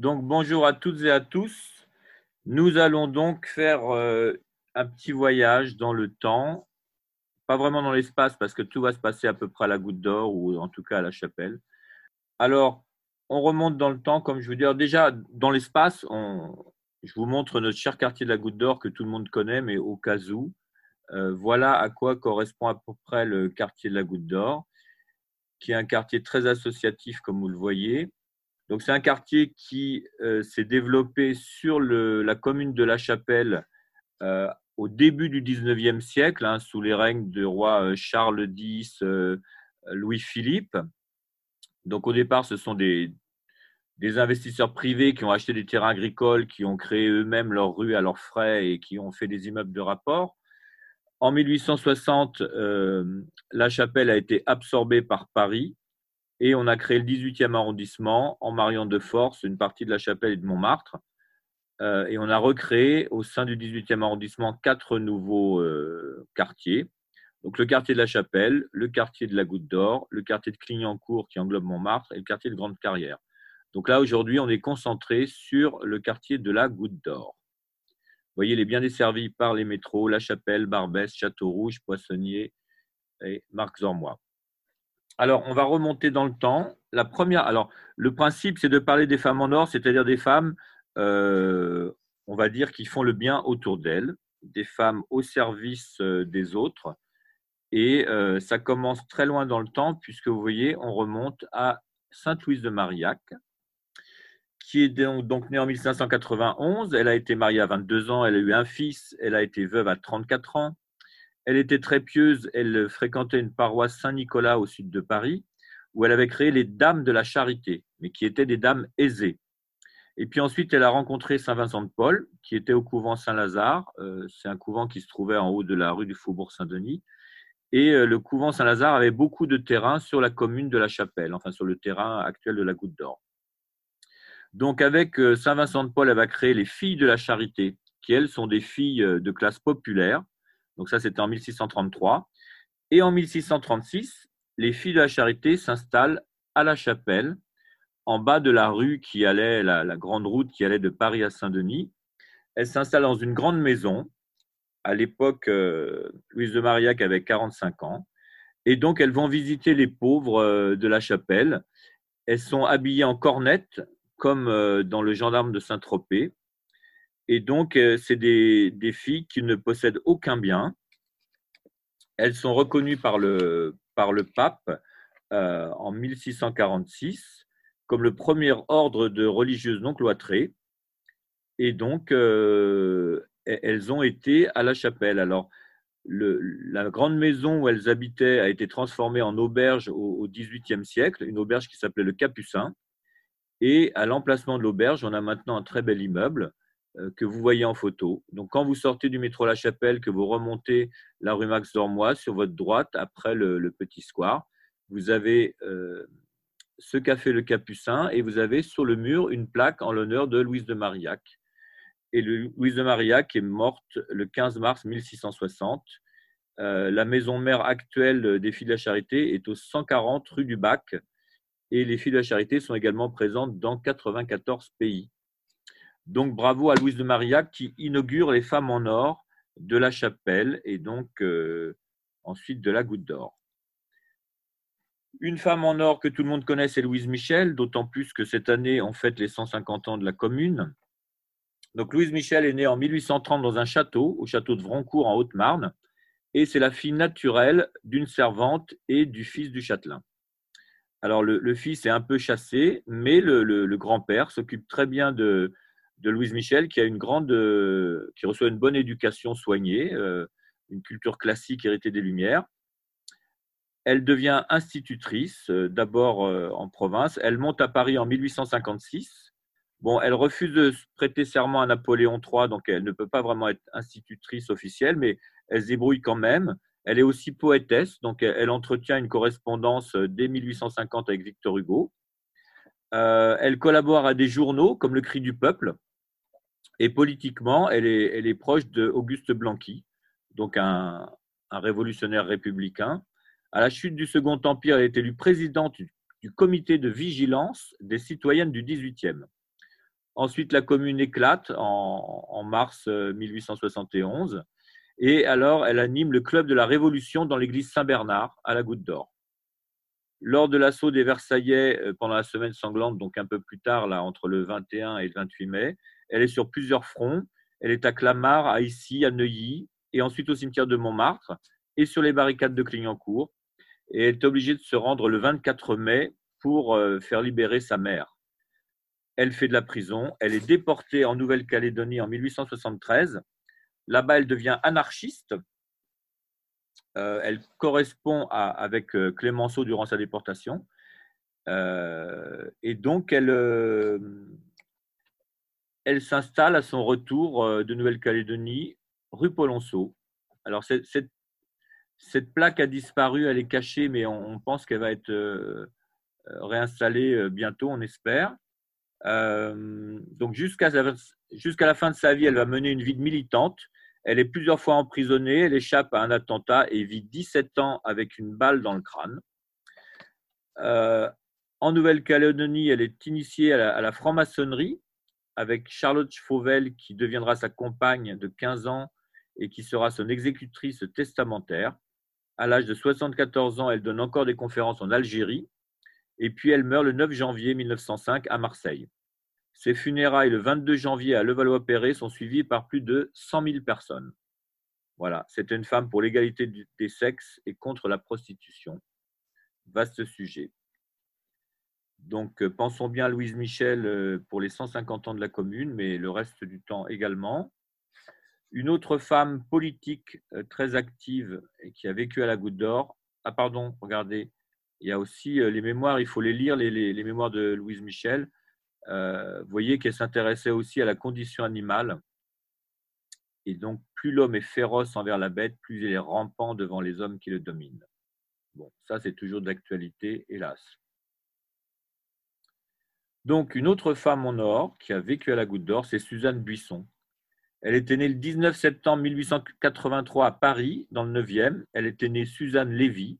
Donc bonjour à toutes et à tous. Nous allons donc faire euh, un petit voyage dans le temps, pas vraiment dans l'espace parce que tout va se passer à peu près à la goutte d'or ou en tout cas à la chapelle. Alors, on remonte dans le temps, comme je vous dis. Déjà, dans l'espace, je vous montre notre cher quartier de la goutte d'or que tout le monde connaît, mais au cas où. Euh, voilà à quoi correspond à peu près le quartier de la goutte d'or, qui est un quartier très associatif, comme vous le voyez. Donc, c'est un quartier qui euh, s'est développé sur la commune de La Chapelle euh, au début du 19e siècle, hein, sous les règnes de roi euh, Charles X, Louis-Philippe. Donc, au départ, ce sont des, des investisseurs privés qui ont acheté des terrains agricoles, qui ont créé eux-mêmes leurs rues à leurs frais et qui ont fait des immeubles de rapport. En 1860, La Chapelle a été absorbée par Paris et on a créé le 18e arrondissement en mariant de force une partie de la chapelle et de Montmartre. Euh, et on a recréé au sein du 18e arrondissement quatre nouveaux euh, quartiers. Donc le quartier de la Chapelle, le quartier de la Goutte d'Or, le quartier de Clignancourt qui englobe Montmartre et le quartier de Grande Carrière. Donc là, aujourd'hui, on est concentré sur le quartier de la Goutte d'Or. Vous voyez, il est bien desservi par les métros La Chapelle, Barbès, Château-Rouge, Poissonnier et Marc-Zormois. Alors, on va remonter dans le temps. La première, alors, le principe, c'est de parler des femmes en or, c'est-à-dire des femmes, euh, on va dire, qui font le bien autour d'elles, des femmes au service euh, des autres. Et euh, ça commence très loin dans le temps, puisque vous voyez, on remonte à Sainte-Louise de Marillac, qui est donc née en 1591. Elle a été mariée à 22 ans, elle a eu un fils, elle a été veuve à 34 ans. Elle était très pieuse, elle fréquentait une paroisse Saint-Nicolas au sud de Paris, où elle avait créé les Dames de la Charité, mais qui étaient des dames aisées. Et puis ensuite, elle a rencontré Saint Vincent de Paul, qui était au couvent Saint-Lazare. Euh, c'est un couvent qui se trouvait en haut de la rue du Faubourg Saint-Denis. Et euh, le couvent Saint-Lazare avait beaucoup de terrain sur la commune de la Chapelle, enfin sur le terrain actuel de la Goutte d'Or. Donc avec euh, Saint Vincent de Paul, elle va créer les Filles de la Charité, qui elles sont des filles de classe populaire, donc ça, c'était en 1633. Et en 1636, les filles de la charité s'installent à la chapelle, en bas de la rue qui allait, la, grande route qui allait de Paris à Saint-Denis. Elles s'installent dans une grande maison. À l'époque, euh, Louise de Marillac avait 45 ans. Et donc, elles vont visiter les pauvres euh, de la chapelle. Elles sont habillées en cornette, comme euh, dans le gendarme de Saint-Tropez. Et donc, euh, c'est des, filles qui ne possèdent aucun bien. Elles sont reconnues par le, par le pape euh, en 1646 comme le premier ordre de religieuses non cloîtrées. Et donc, euh, elles ont été à la chapelle. Alors, la grande maison où elles habitaient a été transformée en auberge au XVIIIe siècle, une auberge qui s'appelait le Capucin. Et à l'emplacement de l'auberge, on a maintenant un très bel immeuble que vous voyez en photo. Donc, quand vous sortez du métro La Chapelle, que vous remontez la rue Max Dormois, sur votre droite, après le, petit square, vous avez euh, ce café Le Capucin et vous avez sur le mur une plaque en l'honneur de Louise de Marillac. Et Louise de Marillac est morte le 15 mars 1660. Euh, la maison mère actuelle des Filles de la Charité est au 140 rue du Bac et les Filles de la Charité sont également présentes dans 94 pays. Donc bravo à Louise de Marillac qui inaugure les femmes en or de la chapelle et donc euh, ensuite de la goutte d'or. Une femme en or que tout le monde connaît, c'est Louise Michel, d'autant plus que cette année, on fête les 150 ans de la commune. Donc Louise Michel est née en 1830 dans un château, au château de Vrancourt en Haute-Marne, et c'est la fille naturelle d'une servante et du fils du châtelain. Alors le, fils est un peu chassé, mais le grand-père s'occupe très bien de, de Louise Michel, qui a une grande, euh, qui reçoit une bonne éducation soignée, euh, une culture classique héritée des Lumières. Elle devient institutrice, euh, d'abord en province. Elle monte à Paris en 1856. Bon, elle refuse de prêter serment à Napoléon III, donc elle ne peut pas vraiment être institutrice officielle, mais elle se débrouille quand même. Elle est aussi poétesse, donc elle entretient une correspondance dès 1850 avec Victor Hugo. elle collabore à des journaux comme Le Cri du Peuple, et politiquement, elle est, proche d'Auguste Blanqui, donc un, révolutionnaire républicain. À la chute du Second Empire, elle est élue présidente du, comité de vigilance des citoyennes du 18e. Ensuite, la commune éclate en, mars 1871. Euh, et alors, elle anime le club de la Révolution dans l'église Saint-Bernard à la Goutte d'Or. Lors de l'assaut des Versaillais euh, pendant la semaine sanglante, donc un peu plus tard, là, entre le 21 et le 28 mai, elle est sur plusieurs fronts. Elle est à Clamart, à Issy, à Neuilly, et ensuite au cimetière de Montmartre, et sur les barricades de Clignancourt. Et elle est obligée de se rendre le 24 mai pour euh, faire libérer sa mère. Elle fait de la prison. Elle est déportée en Nouvelle-Calédonie en 1873. Là-bas, elle devient anarchiste. Euh, elle correspond avec euh, Clémenceau durant sa déportation. et donc, elle, elle s'installe à son retour de Nouvelle-Calédonie, rue Polonceau. Alors, cette, plaque a disparu, elle est cachée, mais on, pense qu'elle va être réinstallée bientôt, on espère. donc, jusqu'à jusqu'à la fin de sa vie, elle va mener une vie de militante. Elle est plusieurs fois emprisonnée, elle échappe à un attentat et vit 17 ans avec une balle dans le crâne. en Nouvelle-Calédonie, elle est initiée à la franc-maçonnerie avec Charlotte Fauvel qui deviendra sa compagne de 15 ans et qui sera son exécutrice testamentaire. À l'âge de 74 ans, elle donne encore des conférences en Algérie et puis elle meurt le 9 janvier 1905 à Marseille. Ses funérailles le 22 janvier à Levallois-Perret sont suivies par plus de 100 000 personnes. Voilà, c'était une femme pour l'égalité des sexes et contre la prostitution. Vaste sujet. Donc, euh, pensons bien à Louise Michel euh, pour les 150 ans de la commune, mais le reste du temps également. Une autre femme politique euh, très active et qui a vécu à la Goutte d'Or. Ah, pardon, regardez, il y a aussi les mémoires, il faut les lire, les, mémoires de Louise Michel. vous voyez qu'elle s'intéressait aussi à la condition animale. Et donc, plus l'homme est féroce envers la bête, plus il est rampant devant les hommes qui le dominent. Bon, ça, c'est toujours d'actualité, hélas. Donc, une autre femme en or qui a vécu à la Goutte d'Or, c'est Suzanne Buisson. Elle était née le 19 septembre 1883 à Paris, dans le 9e. Elle était née Suzanne Lévy.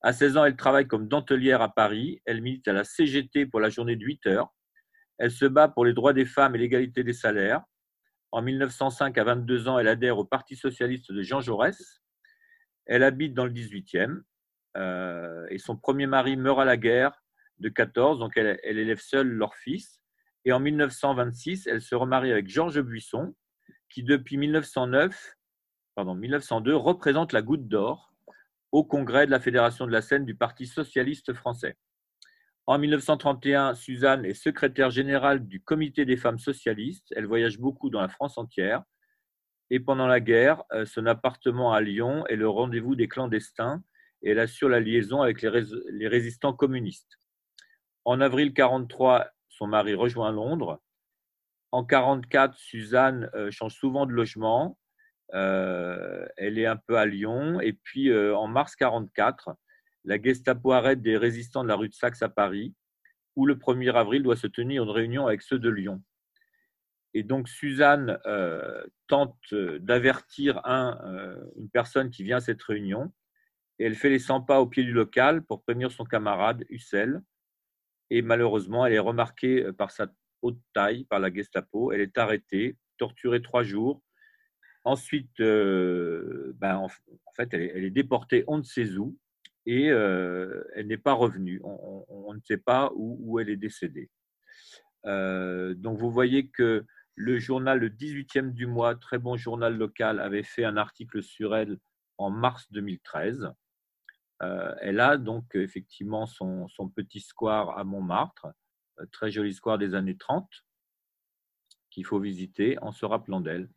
À 16 ans, elle travaille comme dentelière à Paris. Elle milite à la CGT pour la journée de 8 heures. Elle se bat pour les droits des femmes et l'égalité des salaires. En 1905, à 22 ans, elle adhère au Parti socialiste de Jean Jaurès. Elle habite dans le 18e. Euh, et son premier mari meurt à la guerre de 14, donc elle, élève seule leur fils. Et en 1926, elle se remarie avec Georges Buisson, qui depuis 1909, pardon, 1902 représente la Goutte d'Or au congrès de la Fédération de la Seine du Parti socialiste français. En 1931, Suzanne est secrétaire générale du Comité des femmes socialistes. Elle voyage beaucoup dans la France entière. Et pendant la guerre, euh, son appartement à Lyon est le rendez-vous des clandestins et elle assure la liaison avec les résistants communistes. En avril 43, son mari rejoint Londres. En 44, Suzanne euh, change souvent de logement. Euh, elle est un peu à Lyon. Et puis euh, en mars 44, la Gestapo arrête des résistants de la rue de Saxe à Paris, où le 1er avril doit se tenir une réunion avec ceux de Lyon. Et donc Suzanne tente d'avertir une personne qui vient à cette réunion, et elle fait les 100 pas au pied du local pour prévenir son camarade Hussel et malheureusement, elle est remarquée euh, par sa haute taille par la Gestapo. Elle est arrêtée, torturée trois jours. Ensuite, euh, ben, en, fait, elle est, déportée on ne sait où et euh, elle n'est pas revenue. On, ne sait pas où, elle est décédée. donc, vous voyez que le journal, le 18e du mois, très bon journal local, avait fait un article sur elle en mars 2013. Euh, elle a donc effectivement son, petit square à Montmartre, euh, très joli square des années 30, qu'il faut visiter en se rappelant d'elle.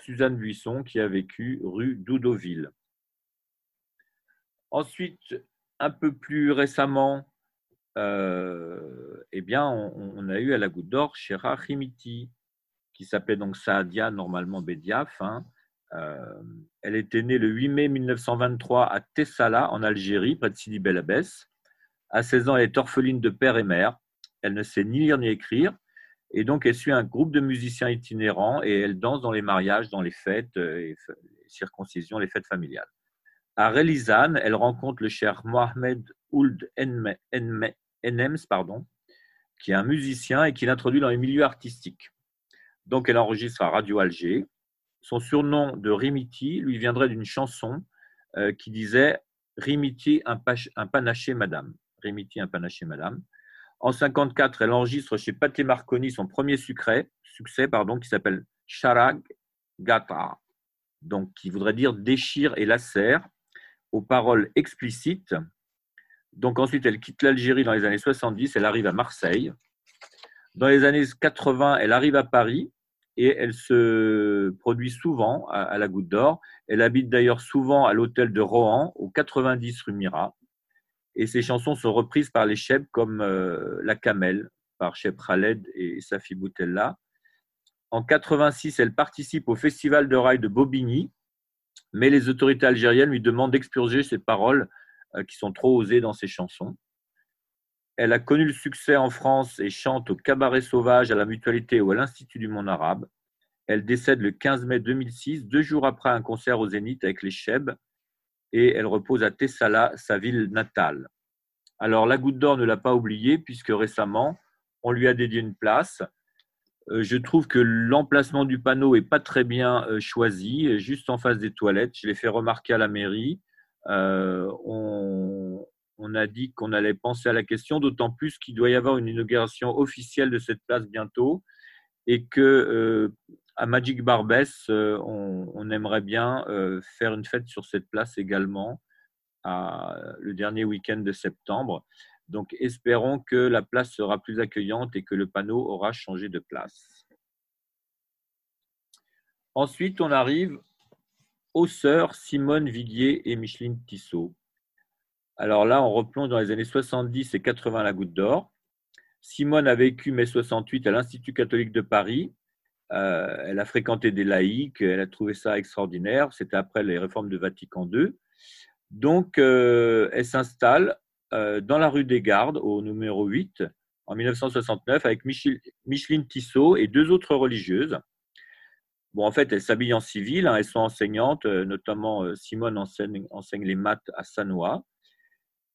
Suzanne Buisson qui a vécu rue Doudoville. Ensuite, un peu plus récemment, euh, eh bien, on, a eu à la Goutte d'Or Shera Himiti, qui s'appelait donc Saadia, normalement euh, elle était née le 8 mai 1923 à Tessala, en Algérie, près de Sidi Bel Abbès. À 16 ans, elle est orpheline de père et mère. Elle ne sait ni lire ni écrire. Et donc, elle suit un groupe de musiciens itinérants et elle danse dans les mariages, dans les fêtes, euh, les circoncisions, les fêtes familiales. À Relizane, elle rencontre le cher Mohamed Ould Enems, pardon, qui est un musicien et qui l'introduit dans les milieux artistiques. Donc elle enregistre à Radio Alger. Son surnom de Rimiti lui viendrait d'une chanson euh, qui disait Rimiti, un, panaché madame. Rimiti, un panaché madame. En 54, elle enregistre chez Paté Marconi son premier succès, pardon, qui s'appelle Charag Gata, donc qui voudrait dire déchire et lacère, aux paroles explicites. Donc ensuite, elle quitte l'Algérie dans les années 70, elle arrive à Marseille. Dans les années 80, elle arrive à Paris et elle se produit souvent à, la Goutte d'Or. Elle habite d'ailleurs souvent à l'hôtel de Rohan, au 90 rue Mira. Et ses chansons sont reprises par les chefs comme euh, La Camel, par Cheb Khaled et Safi Boutella. En 86, elle participe au Festival de rail de Bobigny, mais les autorités algériennes lui demandent d'expurger ses paroles euh, qui sont trop osées dans ses chansons. Elle a connu le succès en France et chante au Cabaret Sauvage, à la Mutualité ou à l'Institut du Monde Arabe. Elle décède le 15 mai 2006, deux jours après un concert au Zénith avec les Cheb, et elle repose à Tessala, sa ville natale. Alors, la Goutte d'Or ne l'a pas oubliée, puisque récemment, on lui a dédié une place. Euh, je trouve que l'emplacement du panneau est pas très bien euh, choisi, juste en face des toilettes. Je l'ai fait remarquer à la mairie. Euh, on, on a dit qu'on allait penser à la question, d'autant plus qu'il doit y avoir une inauguration officielle de cette place bientôt et que euh, à Magic Barbès, euh, on, aimerait bien euh, faire une fête sur cette place également le dernier week-end de septembre. Donc espérons que la place sera plus accueillante et que le panneau aura changé de place. Ensuite, on arrive aux sœurs Simone Viguier et Micheline Tissot. Alors là, on replonge dans les années 70 et 80 à la Goutte d'Or. Simone a vécu mai 68 à l'Institut catholique de Paris. Euh, elle a fréquenté des laïcs, elle a trouvé ça extraordinaire. C'était après les réformes de Vatican II. Donc, euh, elle s'installe euh, dans la rue des Gardes, au numéro 8, en 1969, avec Micheline Tissot et deux autres religieuses. Bon, en fait, elles s'habillent en civil, hein, elles sont enseignantes, notamment Simone enseigne, enseigne les maths à Sanois.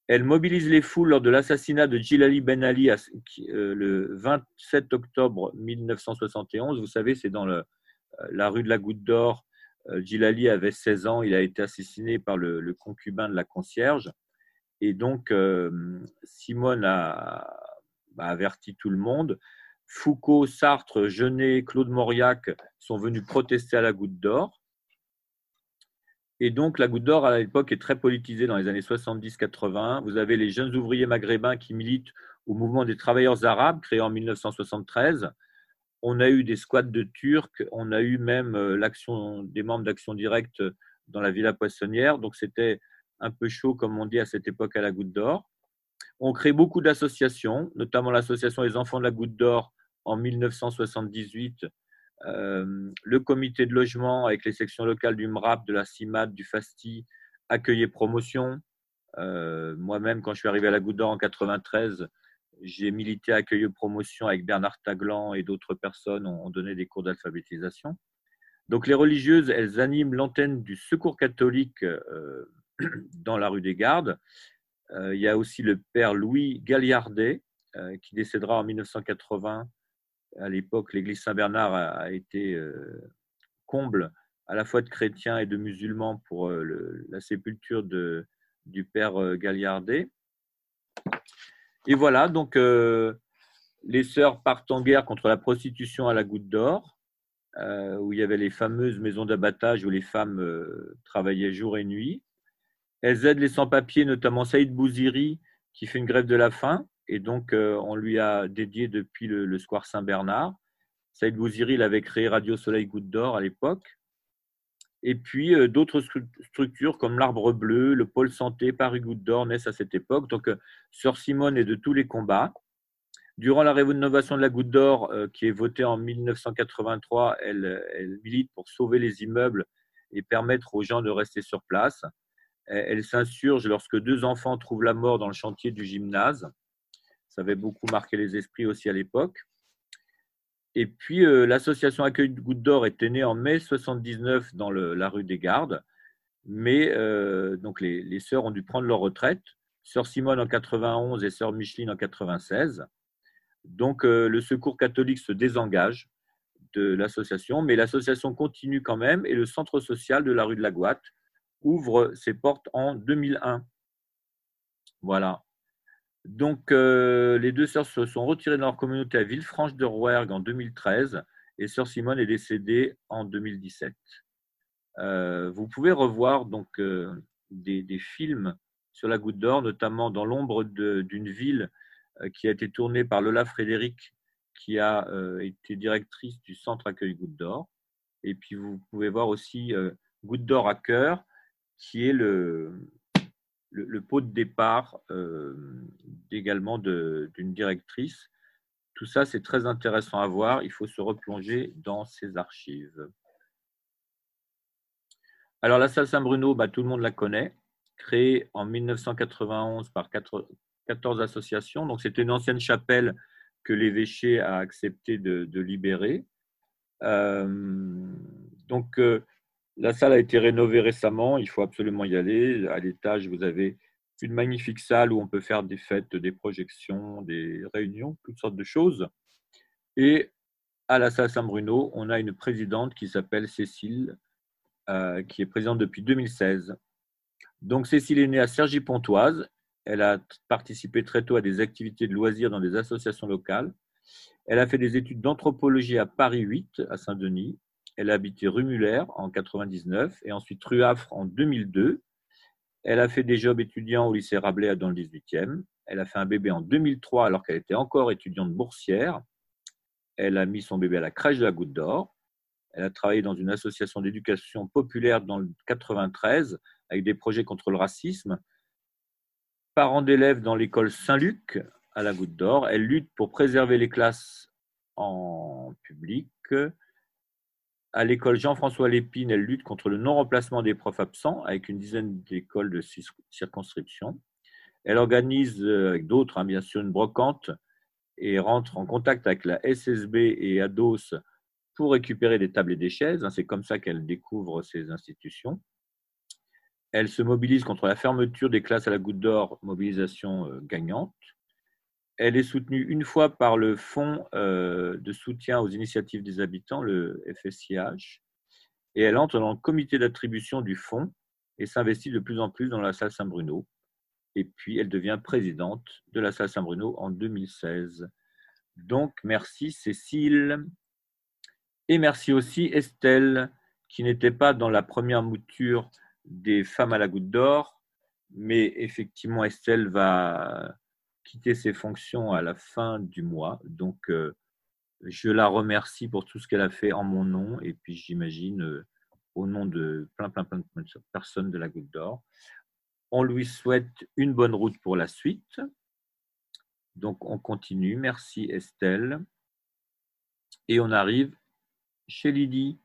Elle mobilise les foules lors de l'assassinat de Gilali Ben Ali euh, le 27 octobre 1971. Vous savez, c'est dans euh, la rue de la Goutte d'Or. Euh, avait 16 ans, il a été assassiné par le, concubin de la concierge. Et donc, Simone a, averti tout le monde. Foucault, Sartre, Genet, Claude Mauriac sont venus protester à la Goutte d'Or. Et donc, la Goutte d'Or, à l'époque, est très politisée dans les années 70-80. Vous avez les jeunes ouvriers maghrébins qui militent au mouvement des travailleurs arabes, créé en 1973. On a eu des squats de Turcs, on a eu même euh, l'action des membres d'Action Directe dans la Villa Poissonnière. Donc, c'était un peu chaud, comme on dit à cette époque, à la Goutte d'Or. On crée beaucoup d'associations, notamment l'association des enfants de la Goutte d'Or en 1978 euh, le comité de logement avec les sections locales du MRAP, de la CIMAD, du FASTI, accueillait promotion. Euh, moi-même, quand je suis arrivé à la d'Or en 93, j'ai milité à accueil promotion avec Bernard Taglan et d'autres personnes. On, donnait des cours d'alphabétisation. Donc les religieuses, elles animent l'antenne du Secours catholique euh, dans la rue des Gardes. il y a aussi le père Louis Galliardet, qui décédera en 1980 à l'époque, l'église Saint-Bernard a, été euh, comble à la fois de chrétiens et de musulmans pour euh, la sépulture de, du père euh, Galliardet. Et voilà, donc les sœurs partent en guerre contre la prostitution à la goutte d'or, où il y avait les fameuses maisons d'abattage où les femmes travaillaient jour et nuit. Elles aident les sans-papiers, notamment Saïd Bouziri, qui fait une grève de la faim. Et donc, euh, on lui a dédié depuis le, Square Saint-Bernard. Saïd Bouziri, il avait créé Radio Soleil Goutte d'Or à l'époque. Et puis, euh, d'autres structures comme l'Arbre Bleu, le Pôle Santé, Paris Goutte d'Or naissent à cette époque. Donc, euh, Sœur Simone est de tous les combats. Durant la rénovation de la Goutte d'Or, qui est votée en 1983, elle, elle, milite pour sauver les immeubles et permettre aux gens de rester sur place. Elle s'insurge lorsque deux enfants trouvent la mort dans le chantier du gymnase. Ça avait beaucoup marqué les esprits aussi à l'époque. Et puis, euh, l'association Accueil de Goutte d'Or était née en mai 79 dans la rue des Gardes. Mais euh, donc les, sœurs ont dû prendre leur retraite. Sœur Simone en 91 et sœur Micheline en 96. Donc, le Secours catholique se désengage de l'association, mais l'association continue quand même et le centre social de la rue de la Gouatte ouvre ses portes en 2001. Voilà. Donc, euh, les deux sœurs se sont retirées de leur communauté à Villefranche de Rouergue en 2013 et sœur Simone est décédée en 2017. Euh, vous pouvez revoir donc euh, des, des, films sur la Goutte d'Or, notamment dans l'ombre d'une ville qui a été tournée par Lola Frédéric, qui a été directrice du centre accueil Goutte d'Or. Et puis vous pouvez voir aussi Goutte d'Or à cœur, qui est le, le, pot de départ euh, également d'une directrice. Tout ça, c'est très intéressant à voir. Il faut se replonger dans ces archives. Alors, la salle Saint-Bruno, bah, tout le monde la connaît, créée en 1991 par 14 associations. Donc, c'était une ancienne chapelle que l'évêché a accepté de, libérer. Euh, donc, euh, la salle a été rénovée récemment, il faut absolument y aller. À l'étage, vous avez une magnifique salle où on peut faire des fêtes, des projections, des réunions, toutes sortes de choses. Et à la salle Saint-Bruno, on a une présidente qui s'appelle Cécile, euh, qui est présidente depuis 2016. Donc Cécile est née à Cergy-Pontoise. Elle a participé très tôt à des activités de loisirs dans des associations locales. Elle a fait des études d'anthropologie à Paris 8, à Saint-Denis, elle a habité rue Muller en 99 et ensuite rue Affre en 2002. Elle a fait des jobs étudiants au lycée Rabelais dans le 18e. Elle a fait un bébé en 2003 alors qu'elle était encore étudiante boursière. Elle a mis son bébé à la crèche de la Goutte d'Or. Elle a travaillé dans une association d'éducation populaire dans le 93 avec des projets contre le racisme. Parents d'élèves dans l'école Saint-Luc à la Goutte d'Or. Elle lutte pour préserver les classes en public. À l'école Jean-François Lépine, elle lutte contre le non-remplacement des profs absents avec une dizaine d'écoles de circonscription. Elle organise euh, avec d'autres, hein, bien sûr, une brocante et rentre en contact avec la SSB et ADOS pour récupérer des tables et des chaises. Hein, c'est comme ça qu'elle découvre ces institutions. Elle se mobilise contre la fermeture des classes à la goutte d'or, mobilisation euh, gagnante. Elle est soutenue une fois par le Fonds euh, de soutien aux initiatives des habitants, le FSIH, et elle entre dans le comité d'attribution du fonds et s'investit de plus en plus dans la salle Saint-Bruno. Et puis, elle devient présidente de la salle Saint-Bruno en 2016. Donc, merci Cécile. Et merci aussi Estelle, qui n'était pas dans la première mouture des femmes à la goutte d'or, mais effectivement, Estelle va quitter ses fonctions à la fin du mois. Donc, euh, je la remercie pour tout ce qu'elle a fait en mon nom et puis j'imagine euh, au nom de plein, plein, plein de personnes de la Goutte d'Or. On lui souhaite une bonne route pour la suite. Donc, on continue. Merci Estelle. Et on arrive chez Lydie.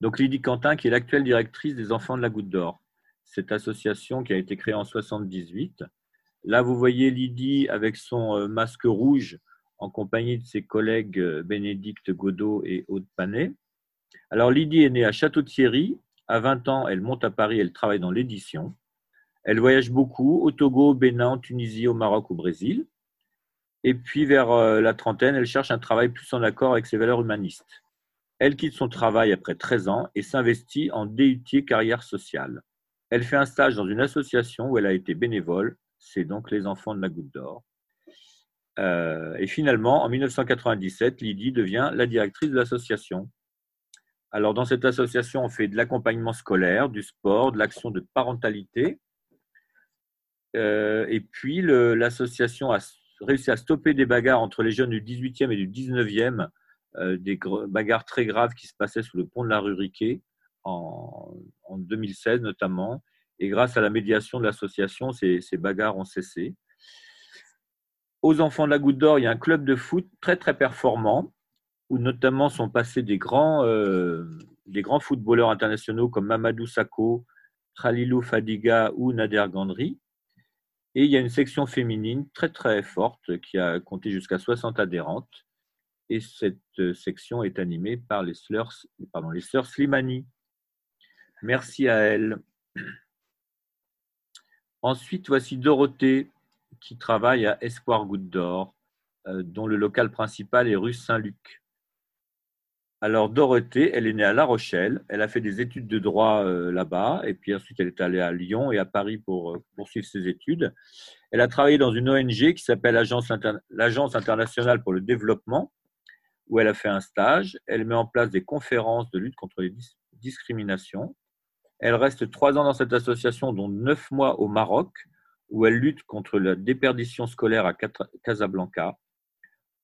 Donc, Lydie Quentin, qui est l'actuelle directrice des Enfants de la Goutte d'Or. Cette association qui a été créée en 78 Là, vous voyez Lydie avec son euh, masque rouge en compagnie de ses collègues euh, Bénédicte Godot et Aude Panet. Alors, Lydie est née à Château-Thierry. À 20 ans, elle monte à Paris, elle travaille dans l'édition. Elle voyage beaucoup au Togo, au Bénin, en Tunisie, au Maroc, au Brésil. Et puis, vers euh, la trentaine, elle cherche un travail plus en accord avec ses valeurs humanistes. Elle quitte son travail après 13 ans et s'investit en DUT carrière sociale. Elle fait un stage dans une association où elle a été bénévole c'est donc les enfants de la Goutte d'Or. Euh, et finalement, en 1997, Lydie devient la directrice de l'association. Alors, dans cette association, on fait de l'accompagnement scolaire, du sport, de l'action de parentalité. Euh, et puis, l'association a réussi à stopper des bagarres entre les jeunes du 18e et du 19e, euh, des bagarres très graves qui se passaient sous le pont de la rue Riquet en 2016 notamment. Et grâce à la médiation de l'association, ces, bagarres ont cessé. Aux enfants de la Goutte d'Or, il y a un club de foot très très performant, où notamment sont passés des grands, euh, des grands footballeurs internationaux comme Mamadou Sakho, Khalilou Fadiga ou Nader Gandri. Et il y a une section féminine très très forte qui a compté jusqu'à 60 adhérentes. Et cette euh, section est animée par les sœurs, pardon, les sœurs Slimani. Merci à elles. Ensuite, voici Dorothée qui travaille à Espoir Goutte d'Or. dont le local principal est rue Saint-Luc. Alors Dorothée, elle est née à La Rochelle, elle a fait des études de droit là-bas, et puis ensuite elle est allée à Lyon et à Paris pour poursuivre ses études. Elle a travaillé dans une ONG qui s'appelle l'Agence internationale pour le développement, où elle a fait un stage. Elle met en place des conférences de lutte contre les discriminations. Elle reste trois ans dans cette association, dont neuf mois au Maroc, où elle lutte contre la déperdition scolaire à Casablanca.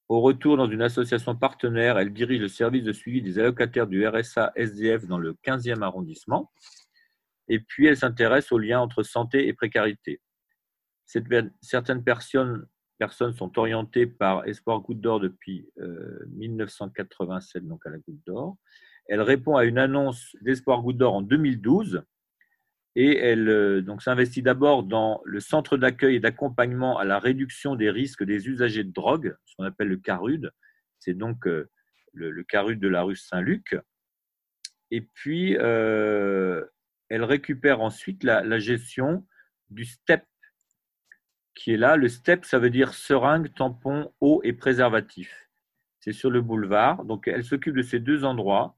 Au retour dans une association partenaire, elle dirige le service de suivi des allocataires du RSA SDF dans le 15e arrondissement. Et puis, elle s'intéresse aux liens entre santé et précarité. Certaines personnes sont orientées par Espoir Goutte d'Or depuis 1987, euh, donc à la Goutte d'Or. Elle répond à une annonce d'Espoir Goutte d'Or en 2012 et elle euh, s'investit d'abord dans le centre d'accueil et d'accompagnement à la réduction des risques des usagers de drogue, ce qu'on appelle le CARUD. C'est donc euh, le, CARUD de la rue Saint-Luc. Et puis, elle récupère ensuite la, la gestion du STEP, qui est là. Le STEP, ça veut dire seringue, tampon, eau et préservatif. C'est sur le boulevard. Donc, elle s'occupe de ces deux endroits.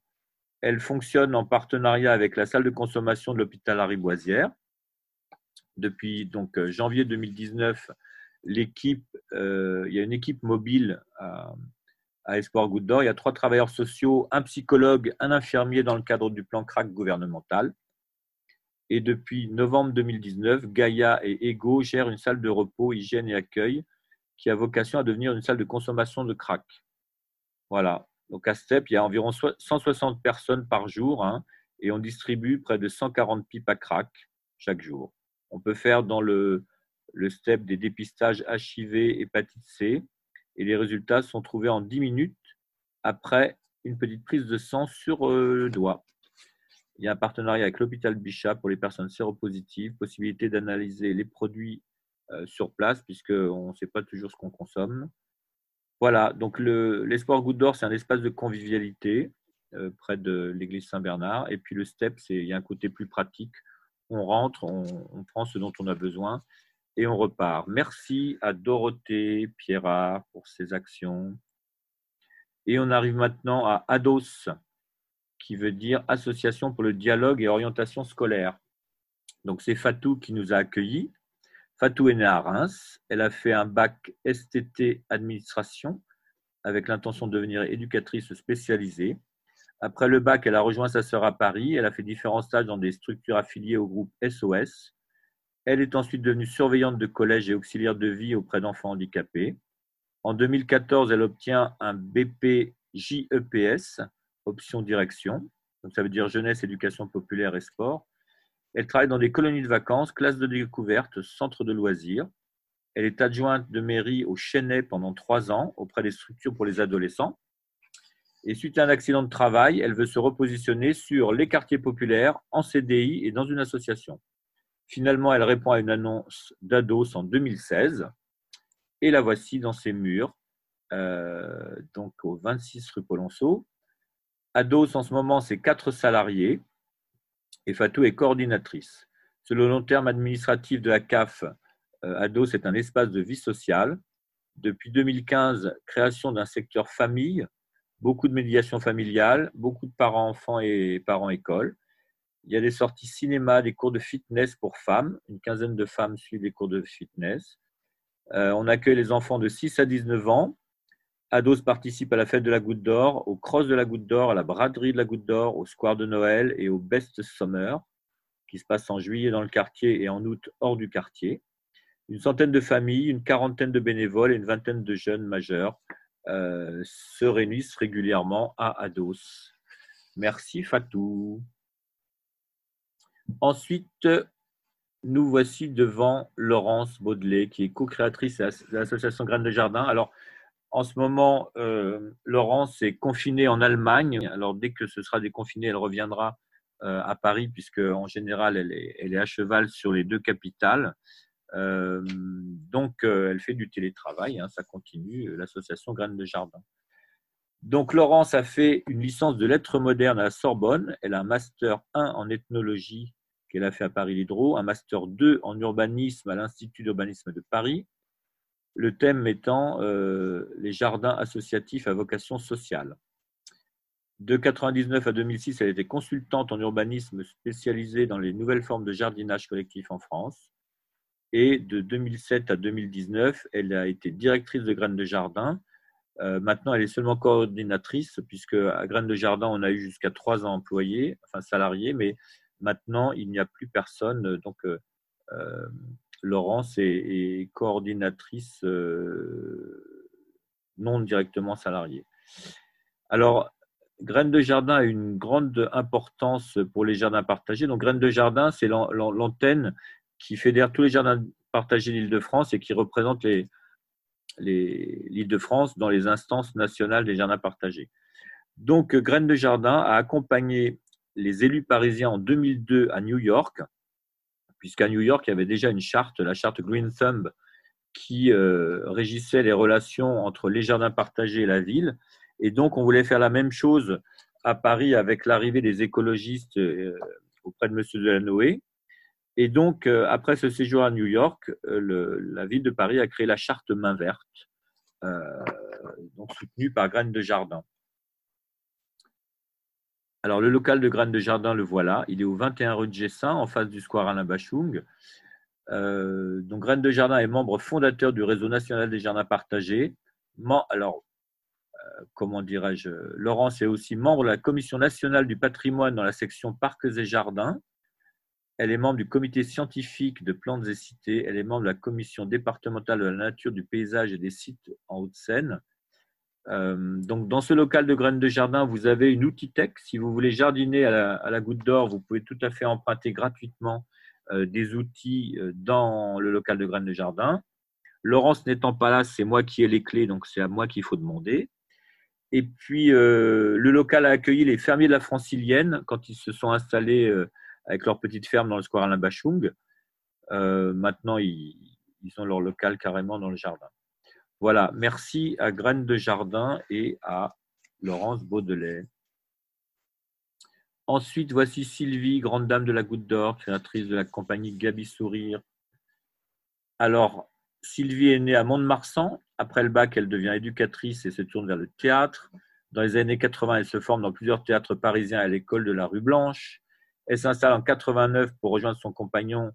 Elle fonctionne en partenariat avec la salle de consommation de l'hôpital Lariboisière. Depuis donc, euh, janvier 2019, l'équipe, euh, il y a une équipe mobile à, Espoir Goutte. Il y a trois travailleurs sociaux, un psychologue, un infirmier dans le cadre du plan CRAC gouvernemental. Et depuis novembre 2019, Gaïa et Ego gèrent une salle de repos, hygiène et accueil qui a vocation à devenir une salle de consommation de crack. Voilà. Donc à STEP, il y a environ 160 personnes par jour hein, et on distribue près de 140 pipes à crack chaque jour. On peut faire dans le, STEP des dépistages HIV, hépatite C et les résultats sont trouvés en 10 minutes après une petite prise de sang sur euh, le doigt. Il y a un partenariat avec l'hôpital Bichat pour les personnes séropositives, possibilité d'analyser les produits euh, sur place, puisqu'on ne sait pas toujours ce qu'on consomme. Voilà, donc l'Espoir Goutte d'Or, c'est un espace de convivialité euh, près de l'église Saint-Bernard. Et puis le STEP, il y a un côté plus pratique. On rentre, on, prend ce dont on a besoin et on repart. Merci à Dorothée Pierrat pour ses actions. Et on arrive maintenant à Ados, qui veut dire Association pour le dialogue et orientation scolaire. Donc c'est Fatou qui nous a accueillis. Fatou est née à Reims. Elle a fait un bac STT administration avec l'intention de devenir éducatrice spécialisée. Après le bac, elle a rejoint sa sœur à Paris. Elle a fait différents stages dans des structures affiliées au groupe SOS. Elle est ensuite devenue surveillante de collège et auxiliaire de vie auprès d'enfants handicapés. En 2014, elle obtient un BP JEPS option direction. Donc ça veut dire jeunesse, éducation populaire et sport. Elle travaille dans des colonies de vacances, classes de découverte, centres de loisirs. Elle est adjointe de mairie au Chênay pendant trois ans auprès des structures pour les adolescents. Et suite à un accident de travail, elle veut se repositionner sur les quartiers populaires en CDI et dans une association. Finalement, elle répond à une annonce d'Ados en 2016 et la voici dans ses murs, euh, donc au 26 rue Polonceau. Ados, en ce moment, c'est quatre salariés et Fatou est coordinatrice. Selon le long terme administratif de la CAF, euh, Ados est un espace de vie sociale. Depuis 2015, création d'un secteur famille, beaucoup de médiation familiale, beaucoup de parents-enfants et parents-écoles. Il y a des sorties cinéma, des cours de fitness pour femmes. Une quinzaine de femmes suivent des cours de fitness. Euh, on accueille les enfants de 6 à 19 ans Ados participe à la fête de la Goutte d'Or, au Cross de la Goutte d'Or, à la braderie de la Goutte d'Or, au Square de Noël et au Best Summer, qui se passe en juillet dans le quartier et en août hors du quartier. Une centaine de familles, une quarantaine de bénévoles et une vingtaine de jeunes majeurs euh, se réunissent régulièrement à Ados. Merci Fatou. Ensuite, nous voici devant Laurence Baudelet, qui est co-créatrice de l'association Graines de Jardin. Alors, en ce moment, euh, Laurence est confinée en Allemagne. Alors, dès que ce sera déconfiné, elle reviendra euh, à Paris, puisque en général, elle est, à cheval sur les deux capitales. Euh, donc, elle fait du télétravail. Hein, ça continue, l'association Graines de Jardin. Donc, Laurence a fait une licence de lettres modernes à la Sorbonne. Elle a un master 1 en ethnologie qu'elle a fait à Paris Lidro, un master 2 en urbanisme à l'Institut d'urbanisme de Paris, le thème étant les jardins associatifs à vocation sociale. De 1999 à 2006, elle était consultante en urbanisme spécialisée dans les nouvelles formes de jardinage collectif en France. Et de 2007 à 2019, elle a été directrice de Graines de Jardin. Euh, maintenant, elle est seulement coordinatrice, puisque à Graines de Jardin, on a eu jusqu'à trois employés, enfin salariés, mais maintenant, il n'y a plus personne. Donc, euh, euh, Laurence est, coordinatrice non directement salariée. Alors, Graines de Jardin a une grande importance pour les jardins partagés. Donc, Graines de Jardin, c'est l'antenne qui fédère tous les jardins partagés d'Île-de-France et qui représente l'Île-de-France dans les instances nationales des jardins partagés. Donc, Graines de Jardin a accompagné les élus parisiens en 2002 à New York, puisqu'à New York, il y avait déjà une charte, la charte Green Thumb, qui euh, régissait les relations entre les jardins partagés et la ville. Et donc, on voulait faire la même chose à Paris avec l'arrivée des écologistes euh, auprès de M. Delanoë. Et donc, euh, après ce séjour à New York, la ville de Paris a créé la charte main verte, soutenue par Graines de Jardin. Alors, le local de Graines de Jardin, le voilà. Il est au 21 rue de Gessin, en face du square Alain Bachung. donc, Graines de Jardin est membre fondateur du réseau national des jardins partagés. Alors, comment dirais-je, Laurence est aussi membre de la Commission nationale du patrimoine dans la section Parcs et Jardins. Elle est membre du comité scientifique de plantes et cités. Elle est membre de la commission départementale de la nature, du paysage et des sites en Haute-Seine. Euh, donc, dans ce local de graines de jardin, vous avez une tech. Si vous voulez jardiner à la, goutte d'or, vous pouvez tout à fait emprunter gratuitement euh, des outils euh, dans le local de graines de jardin. Laurence n'étant pas là, c'est moi qui ai les clés, donc c'est à moi qu'il faut demander. Et puis, le local a accueilli les fermiers de la Francilienne quand ils se sont installés avec leur petite ferme dans le square Alain Bachung. Maintenant, ils, ont leur local carrément dans le jardin. Voilà, merci à Graines de Jardin et à Laurence Baudelet. Ensuite, voici Sylvie, grande dame de la Goutte d'Or, créatrice de la compagnie Gabi Sourire. Alors, Sylvie est née à Mont-de-Marsan. Après le bac, elle devient éducatrice et se tourne vers le théâtre. Dans les années 80, elle se forme dans plusieurs théâtres parisiens à l'école de la rue Blanche. Elle s'installe en 89 pour rejoindre son compagnon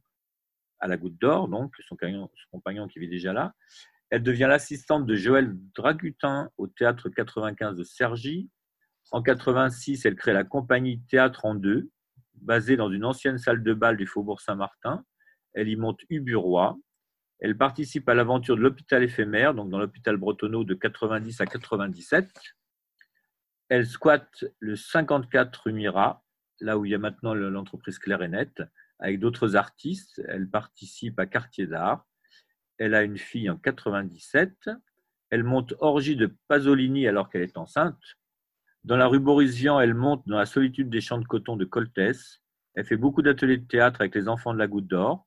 à la Goutte d'Or, donc son compagnon, qui vit déjà là. Elle devient l'assistante de Joël Dragutin au théâtre 95 de Cergy. En 86, elle crée la compagnie Théâtre en deux, basée dans une ancienne salle de bal du Faubourg Saint-Martin. Elle y monte Uburois, elle participe à l'aventure de l'hôpital éphémère, donc dans l'hôpital Bretonneau de 90 à 97. Elle squatte le 54 rue Mira, là où il y a maintenant l'entreprise Claire et Net, avec d'autres artistes. Elle participe à Quartier d'Art. Elle a une fille en 97. Elle monte Orgie de Pasolini alors qu'elle est enceinte. Dans la rue Borisian, elle monte dans la solitude des champs de coton de Coltès. Elle fait beaucoup d'ateliers de théâtre avec les enfants de la Goutte d'Or.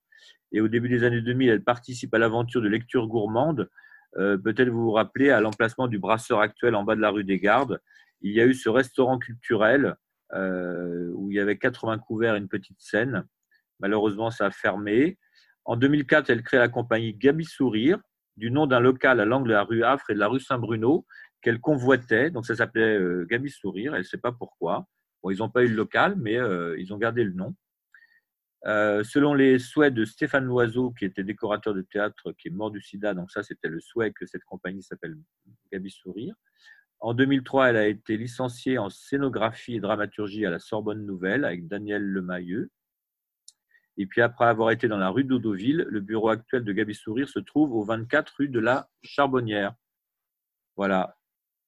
Et au début des années 2000, elle participe à l'aventure de lecture gourmande. Euh, peut-être vous vous rappelez, à l'emplacement du brasseur actuel en bas de la rue des Gardes, il y a eu ce restaurant culturel euh, où il y avait 80 couverts et une petite scène. Malheureusement, ça a fermé. En 2004, elle crée la compagnie Gabi Sourire, du nom d'un local à l'angle de la rue Affre et de la rue Saint-Bruno, qu'elle convoitait. Donc, ça s'appelait euh, Gabi Sourire. Elle ne sait pas pourquoi. Bon, ils n'ont pas eu le local, mais ils ont gardé le nom. Euh, selon les souhaits de Stéphane Loiseau, qui était décorateur de théâtre, qui est mort du sida, donc ça c'était le souhait que cette compagnie s'appelle Gabi Sourire. En 2003, elle a été licenciée en scénographie et dramaturgie à la Sorbonne Nouvelle avec Daniel Lemayeux. Et puis après avoir été dans la rue d'Audoville, le bureau actuel de Gabi Sourire se trouve au 24 rue de la Charbonnière. Voilà.